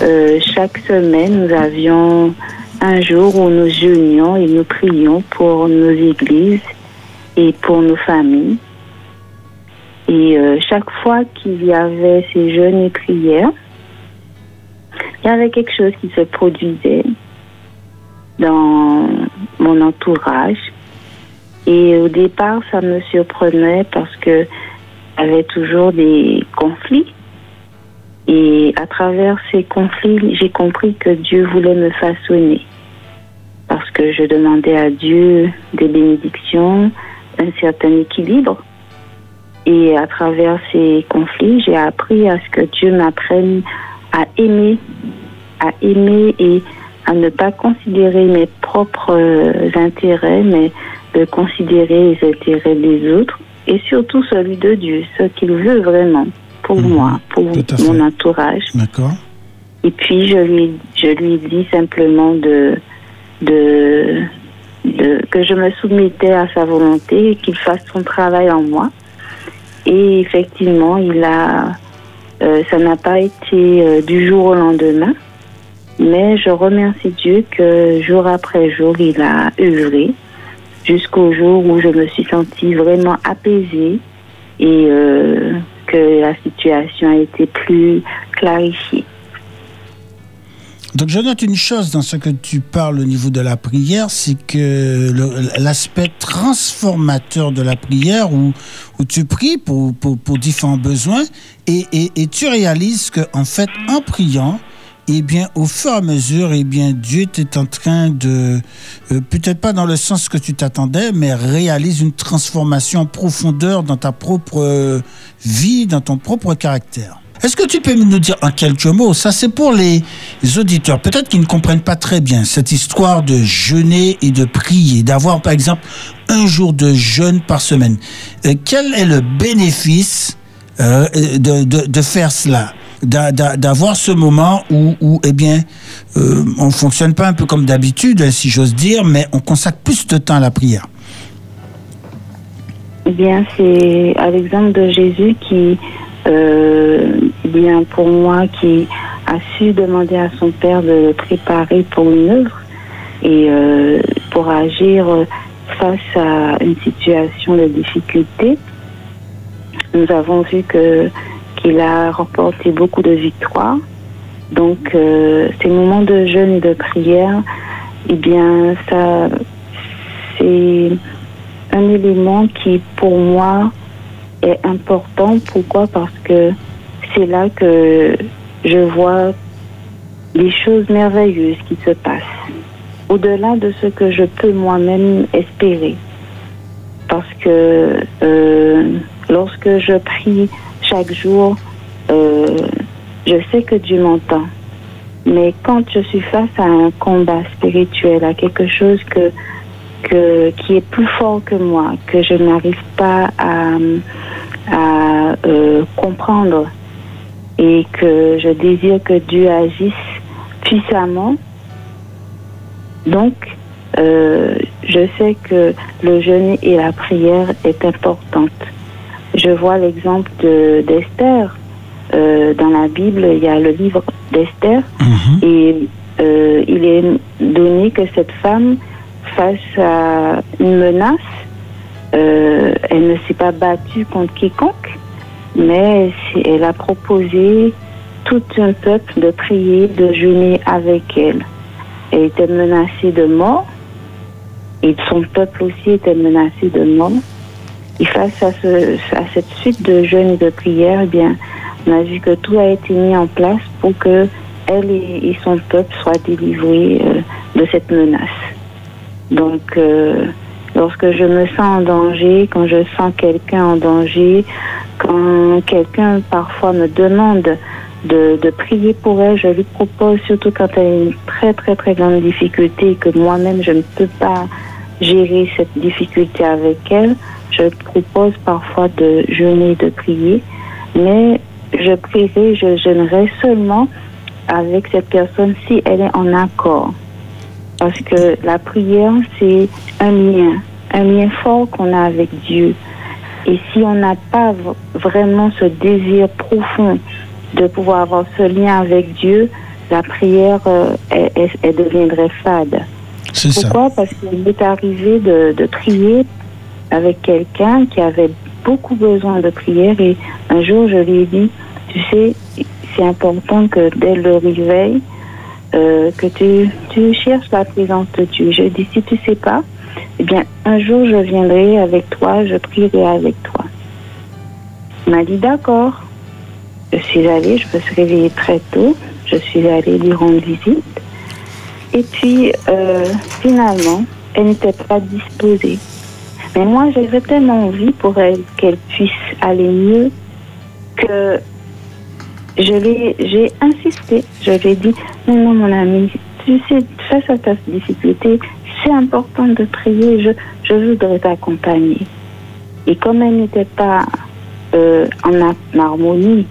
euh, chaque semaine, nous avions un jour où nous jeûnions et nous prions pour nos églises et pour nos familles. Et chaque fois qu'il y avait ces jeûnes et prières, il y avait quelque chose qui se produisait dans mon entourage. Et au départ, ça me surprenait parce que avait toujours des conflits. Et à travers ces conflits, j'ai compris que Dieu voulait me façonner. Parce que je demandais à Dieu des bénédictions, un certain équilibre. Et à travers ces conflits, j'ai appris à ce que Dieu m'apprenne à aimer, à aimer et à ne pas considérer mes propres intérêts, mais de considérer les intérêts des autres et surtout celui de Dieu, ce qu'il veut vraiment pour moi, pour mon entourage. D'accord Et puis je lui, je lui dis simplement de, de, de- que je me soumettais à sa volonté et qu'il fasse son travail en moi. Et effectivement, il a, euh, ça n'a pas été euh, du jour au lendemain, mais je remercie Dieu que jour après jour, il a œuvré jusqu'au jour où je me suis sentie vraiment apaisée et euh, que la situation a été plus clarifiée. Donc je note une chose dans ce que tu parles au niveau de la prière, c'est que l'aspect transformateur de la prière où, tu pries pour, différents besoins et, et, et tu réalises que en fait en priant, eh bien au fur et à mesure, eh bien Dieu est en train de, euh, peut-être pas dans le sens que tu t'attendais, mais réalise une transformation en profondeur dans ta propre euh, vie, dans ton propre caractère. Est-ce que tu peux nous dire en quelques mots, ça c'est pour les auditeurs, peut-être qu'ils ne comprennent pas très bien cette histoire de jeûner et de prier, d'avoir par exemple un jour de jeûne par semaine. Euh, quel est le bénéfice de, de, faire cela? D'avoir ce moment où, eh bien, euh, on fonctionne pas un peu comme d'habitude, si j'ose dire, mais on consacre plus de temps à la prière. Eh bien, c'est à l'exemple de Jésus qui, euh, eh bien, pour moi, qui a su demander à son Père de le préparer pour une œuvre et euh, pour agir face à une situation de difficulté. Nous avons vu que qu'il a remporté beaucoup de victoires. Donc, euh, ces moments de jeûne et de prière, eh bien, ça, c'est un élément qui, pour moi, est important. Pourquoi? Parce que c'est là que je vois des choses merveilleuses qui se passent, au-delà de ce que je peux moi-même espérer. Parce que euh, lorsque je prie chaque jour, euh, je sais que Dieu m'entend. Mais quand je suis face à un combat spirituel, à quelque chose que, que, qui est plus fort que moi, que je n'arrive pas à, euh, comprendre et que je désire que Dieu agisse puissamment, donc euh, je sais que le jeûne et la prière est importante. Je vois l'exemple de- d'Esther. Euh, dans la Bible, il y a le livre d'Esther et euh, il est donné que cette femme, face à une menace, euh, elle ne s'est pas battue contre quiconque, mais elle a proposé tout un peuple de prier, de jeûner avec elle. Elle était menacée de mort et son peuple aussi était menacé de mort. Et face à, ce, à cette suite de jeûnes et de prières, eh bien, on a vu que tout a été mis en place pour que elle et, et son peuple soient délivrés euh, de cette menace. Donc, euh, lorsque je me sens en danger, quand je sens quelqu'un en danger, quand quelqu'un parfois me demande de, de prier pour elle, je lui propose, surtout quand elle a une très très très grande difficulté et que moi-même je ne peux pas gérer cette difficulté avec elle, je propose parfois de jeûner, de prier, mais je prierai, je jeûnerai seulement avec cette personne si elle est en accord. Parce que la prière, c'est un lien, un lien fort qu'on a avec Dieu. Et si on n'a pas vraiment ce désir profond de pouvoir avoir ce lien avec Dieu, la prière, euh, elle, elle- elle deviendrait fade. C'est ça. Pourquoi? Parce qu'il m'est arrivé de, de prier avec quelqu'un qui avait beaucoup besoin de prière et un jour je lui ai dit, tu sais, c'est important que dès le réveil, euh, que tu, tu cherches la présence de Dieu. Je dis, si tu sais pas, eh bien, un jour je viendrai avec toi, je prierai avec toi. Il m'a dit, d'accord. Je suis allée, je me suis réveillée très tôt, je suis allée lui rendre visite. Et puis, euh, finalement, elle n'était pas disposée. Mais moi, j'avais tellement envie pour elle qu'elle puisse aller mieux que je l'ai, j'ai insisté. Je lui ai dit, non, non, mon ami, tu sais, face à ta difficulté, c'est important de prier, je, je voudrais t'accompagner. Et comme elle n'était pas euh, en, harmonie,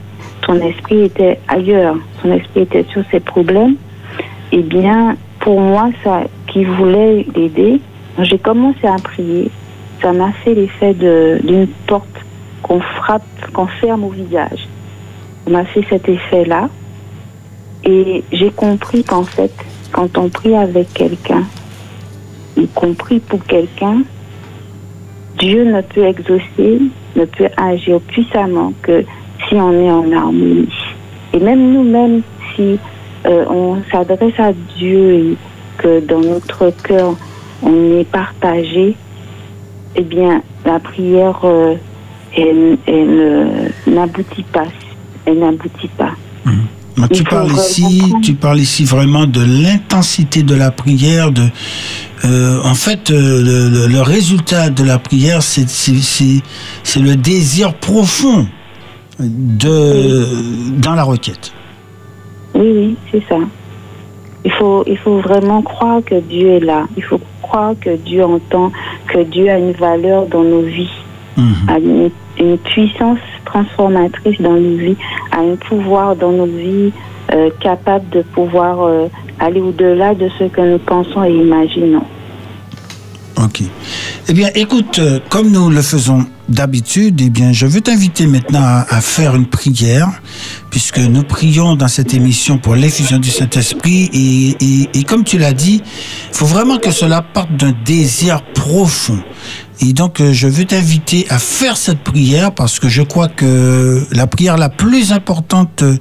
son esprit était ailleurs, son esprit était sur ses problèmes, eh bien, pour moi, ça, qui voulait l'aider, j'ai commencé à prier. Ça m'a fait l'effet d'une porte qu'on frappe, qu'on ferme au visage. Ça m'a fait cet effet-là. Et j'ai compris qu'en fait, quand on prie avec quelqu'un, y compris pour quelqu'un, Dieu ne peut exaucer, ne peut agir puissamment que si on est en harmonie. Et même nous-mêmes, si euh, on s'adresse à Dieu et que dans notre cœur, on est partagé, eh bien, la prière, euh, elle, elle, euh, n'aboutit pas. Elle n'aboutit pas. Moi, tu parles ici, vraiment- tu parles ici vraiment de l'intensité de la prière. De, euh, en fait, le, le- le résultat de la prière, c'est c'est- c'est- c'est le désir profond de, dans la requête. Oui, oui, c'est ça. Il faut, il faut vraiment croire que Dieu est là. Il faut croire que Dieu entend, que Dieu a une valeur dans nos vies, a une, une puissance transformatrice dans nos vies, a un pouvoir dans nos vies euh, capable de pouvoir euh, aller au-delà de ce que nous pensons et imaginons. Ok. Eh bien, écoute, euh, comme nous le faisons d'habitude, eh bien, je veux t'inviter maintenant à, faire une prière, puisque nous prions dans cette émission pour l'effusion du Saint-Esprit. Et comme tu l'as dit, il faut vraiment que cela parte d'un désir profond. Et donc, euh, je veux t'inviter à faire cette prière parce que je crois que la prière la plus importante euh,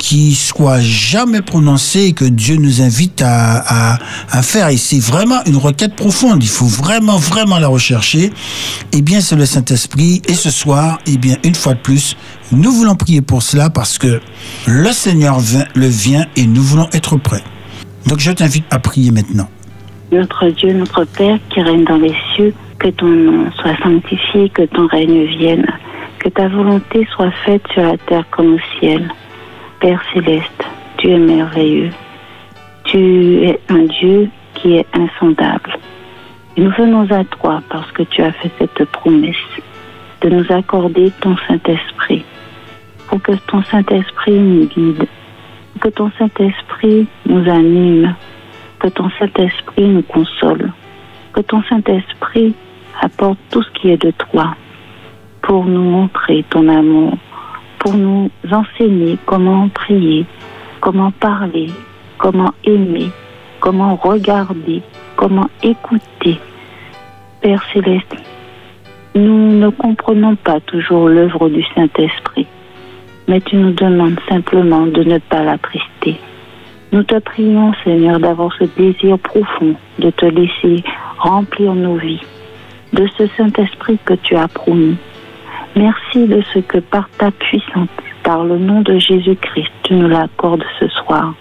qui soit jamais prononcée et que Dieu nous invite à, à, faire, et c'est vraiment une requête profonde, il faut vraiment, vraiment la rechercher, eh bien, c'est le Saint-Esprit. Et ce soir, eh bien, une fois de plus, nous voulons prier pour cela parce que le Seigneur le vient et nous voulons être prêts. Donc, je t'invite à prier maintenant. Notre Dieu, notre Père qui règne dans les cieux, que ton nom soit sanctifié, que ton règne vienne, que ta volonté soit faite sur la terre comme au ciel. Père céleste, tu es merveilleux. Tu es un Dieu qui est insondable. Et nous venons à toi parce que tu as fait cette promesse de nous accorder ton Saint-Esprit, pour que ton Saint-Esprit nous guide, que ton Saint-Esprit nous anime, que ton Saint-Esprit nous console, que ton Saint-Esprit apporte tout ce qui est de toi pour nous montrer ton amour, pour nous enseigner comment prier, comment parler, comment aimer, comment regarder, comment écouter. Père céleste, nous ne comprenons pas toujours l'œuvre du Saint-Esprit, mais tu nous demandes simplement de ne pas l'attrister. Nous te prions, Seigneur, d'avoir ce désir profond de te laisser remplir nos vies de ce Saint-Esprit que tu as promis. Merci de ce que par ta puissance, par le nom de Jésus-Christ, tu nous l'accordes ce soir.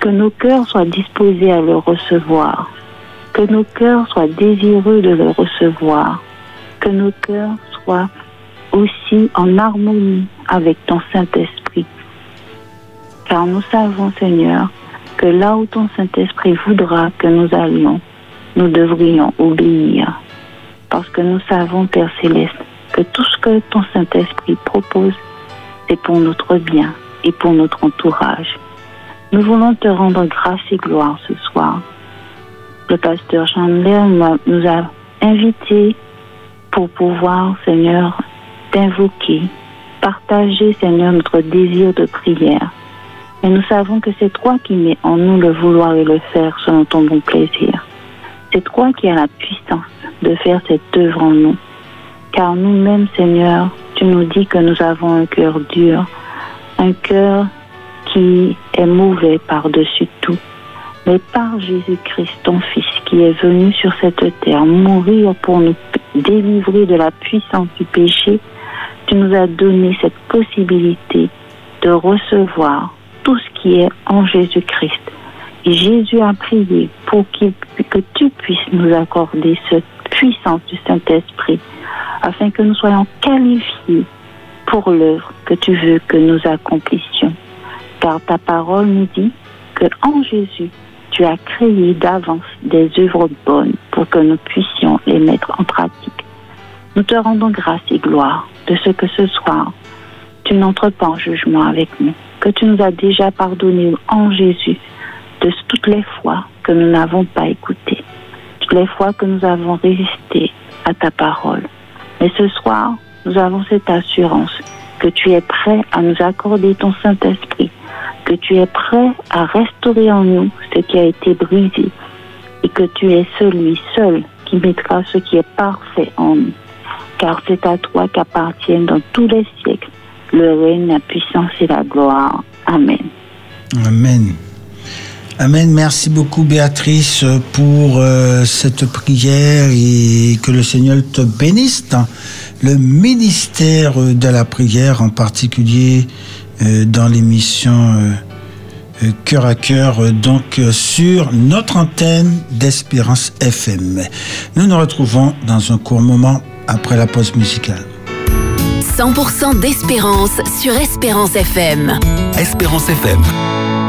Que nos cœurs soient disposés à le recevoir. Que nos cœurs soient désireux de le recevoir. Que nos cœurs soient aussi en harmonie avec ton Saint-Esprit. Car nous savons, Seigneur, que là où ton Saint-Esprit voudra que nous allions, nous devrions obéir. Parce que nous savons, Père céleste, que tout ce que ton Saint-Esprit propose, c'est pour notre bien et pour notre entourage. Nous voulons te rendre grâce et gloire ce soir. Le pasteur Chandler nous a invités pour pouvoir, Seigneur, t'invoquer, partager, Seigneur, notre désir de prière. Et nous savons que c'est toi qui mets en nous le vouloir et le faire selon ton bon plaisir. C'est toi qui as la puissance de faire cette œuvre en nous. Car nous-mêmes, Seigneur, tu nous dis que nous avons un cœur dur, un cœur qui est mauvais par-dessus tout. Mais par Jésus-Christ, ton Fils, qui est venu sur cette terre mourir pour nous délivrer de la puissance du péché, tu nous as donné cette possibilité de recevoir tout ce qui est en Jésus-Christ. Jésus a prié pour que tu puisses nous accorder cette puissance du Saint-Esprit, afin que nous soyons qualifiés pour l'œuvre que tu veux que nous accomplissions. Car ta parole nous dit que en Jésus, tu as créé d'avance des œuvres bonnes pour que nous puissions les mettre en pratique. Nous te rendons grâce et gloire de ce que ce soir, tu n'entres pas en jugement avec nous, que tu nous as déjà pardonné en Jésus de toutes les fois que nous n'avons pas écouté, toutes les fois que nous avons résisté à ta parole. Mais ce soir, nous avons cette assurance que tu es prêt à nous accorder ton Saint-Esprit, que tu es prêt à restaurer en nous ce qui a été brisé et que tu es celui seul qui mettra ce qui est parfait en nous. Car c'est à toi qu'appartiennent dans tous les siècles le règne, la puissance et la gloire. Amen. Amen. Amen. Merci beaucoup, Béatrice, pour euh, cette prière et que le Seigneur te bénisse dans le ministère de la prière, en particulier euh, dans l'émission euh, Cœur à cœur, donc euh, sur notre antenne d'Espérance FM. Nous nous retrouvons dans un court moment après la pause musicale. 100% d'espérance sur Espérance FM. Espérance FM.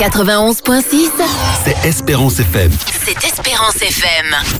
91.6. 91.6, C'est Espérance FM. c'est Espérance FM.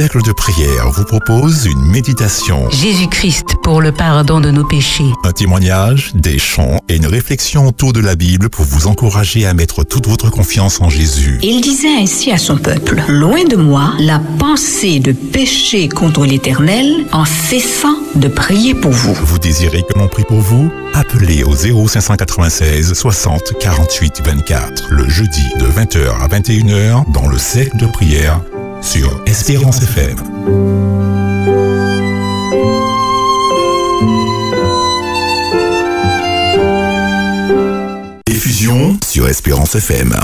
Le cercle de prière vous propose une méditation, Jésus-Christ pour le pardon de nos péchés. un témoignage, des chants et une réflexion autour de la Bible pour vous encourager à mettre toute votre confiance en Jésus. Il disait ainsi à son peuple, Loin de moi la pensée de pécher contre l'Éternel en cessant de prier pour vous. Vous désirez que l'on prie pour vous? Appelez au 0596 60 48 24 le jeudi de 20h à 21h dans le cercle de prière sur Espérance FM. Diffusion sur Espérance FM.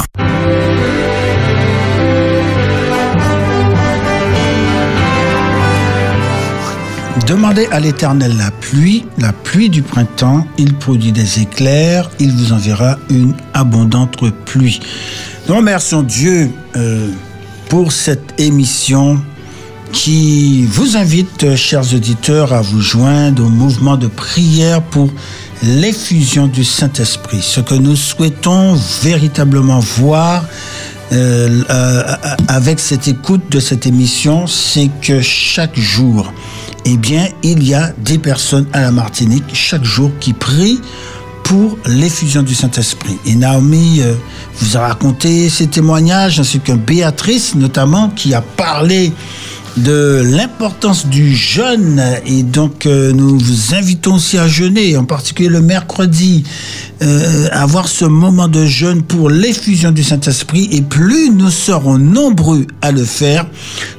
Demandez à l'Éternel la pluie, la pluie du printemps, il produit des éclairs, il vous enverra une abondante pluie. Nous remercions Dieu euh, pour cette émission qui vous invite, chers auditeurs, à vous joindre au mouvement de prière pour l'effusion du Saint-Esprit. Ce que nous souhaitons véritablement voir euh, euh, avec cette écoute de cette émission, c'est que chaque jour, eh bien, il y a des personnes à la Martinique chaque jour qui prient pour l'effusion du Saint-Esprit. Et Naomi euh, vous a raconté ses témoignages, ainsi que Béatrice notamment, qui a parlé de l'importance du jeûne. Et donc, euh, nous vous invitons aussi à jeûner, en particulier le mercredi, euh, avoir ce moment de jeûne pour l'effusion du Saint-Esprit. Et plus nous serons nombreux à le faire,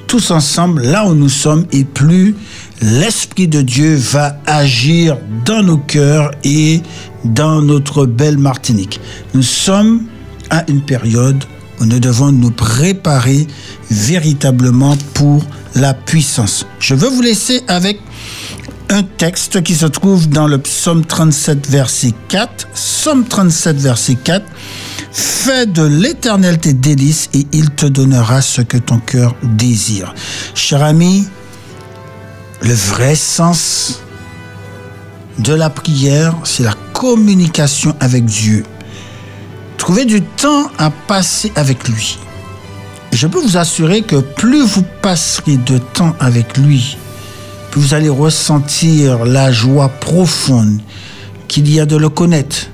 tous ensemble, là où nous sommes, et plus l'Esprit de Dieu va agir dans nos cœurs et dans notre belle Martinique. Nous sommes à une période où nous devons nous préparer véritablement pour la puissance. Je veux vous laisser avec un texte qui se trouve dans le psaume 37, verset 4. Psaume 37, verset 4. Fais de l'éternel tes délices et il te donnera ce que ton cœur désire. Cher ami, le vrai sens de la prière, c'est la communication avec Dieu. Trouvez du temps à passer avec lui. Je peux vous assurer que plus vous passerez de temps avec lui, plus vous allez ressentir la joie profonde qu'il y a de le connaître,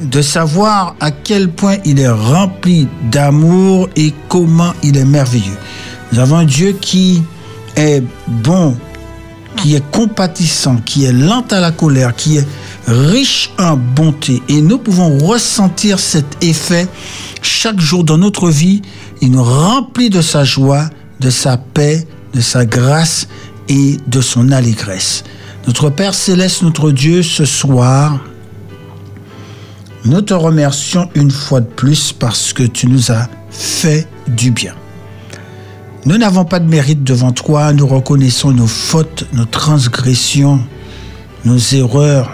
de savoir à quel point il est rempli d'amour et comment il est merveilleux. Nous avons un Dieu qui est bon, qui est compatissant, qui est lent à la colère, qui est riche en bonté. Et nous pouvons ressentir cet effet chaque jour dans notre vie. Il nous remplit de sa joie, de sa paix, de sa grâce et de son allégresse. Notre Père céleste, notre Dieu, ce soir, nous te remercions une fois de plus parce que tu nous as fait du bien. Nous n'avons pas de mérite devant toi, nous reconnaissons nos fautes, nos transgressions, nos erreurs,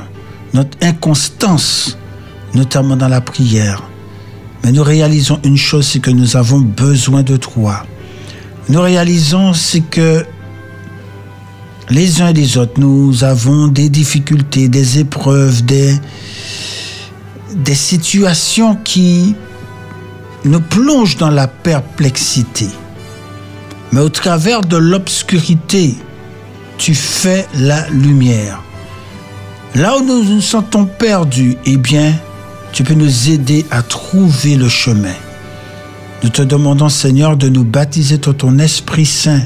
notre inconstance, notamment dans la prière. Mais nous réalisons une chose, c'est que nous avons besoin de toi. Nous réalisons, c'est que les uns et les autres, nous avons des difficultés, des épreuves, des, des situations qui nous plongent dans la perplexité. Mais au travers de l'obscurité, tu fais la lumière. Là où nous nous sentons perdus, eh bien, tu peux nous aider à trouver le chemin. Nous te demandons, Seigneur, de nous baptiser de ton Esprit Saint,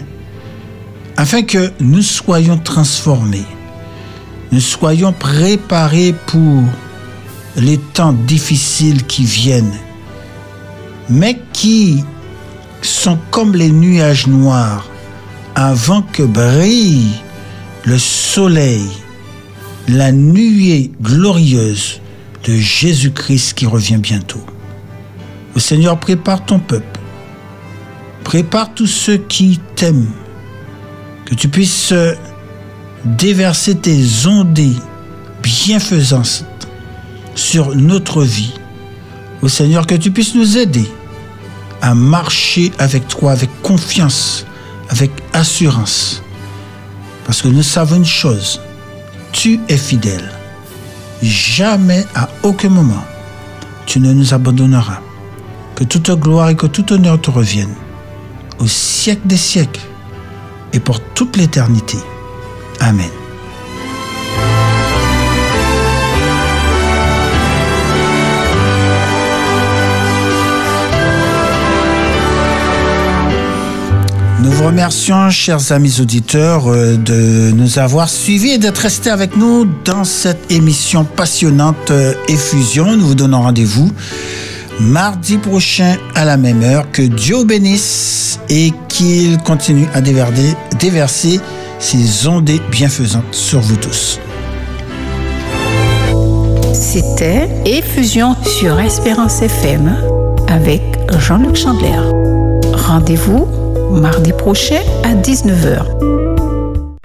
afin que nous soyons transformés, nous soyons préparés pour les temps difficiles qui viennent, mais qui sont comme les nuages noirs avant que brille le soleil, la nuée glorieuse de Jésus-Christ qui revient bientôt. Le Seigneur prépare ton peuple, prépare tous ceux qui t'aiment, que tu puisses déverser tes ondées bienfaisantes sur notre vie. Au Seigneur, que tu puisses nous aider à marcher avec toi avec confiance, avec assurance. Parce que nous savons une chose, tu es fidèle. Jamais à aucun moment tu ne nous abandonneras. Que toute gloire et que tout honneur te reviennent au siècle des siècles et pour toute l'éternité. Amen. Nous vous remercions, chers amis auditeurs, euh, de nous avoir suivis et d'être restés avec nous dans cette émission passionnante euh, Effusion. Nous vous donnons rendez-vous mardi prochain à la même heure. Que Dieu bénisse et qu'il continue à déverser ses ondées bienfaisantes sur vous tous. C'était Effusion sur Espérance FM avec Jean-Luc Chandler. Rendez-vous mardi prochain à 19h.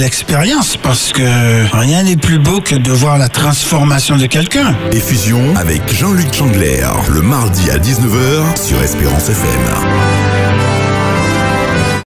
belle expérience parce que rien n'est plus beau que de voir la transformation de quelqu'un. Effusion avec Jean-Luc Chandler, le mardi à 19h sur Espérance FM.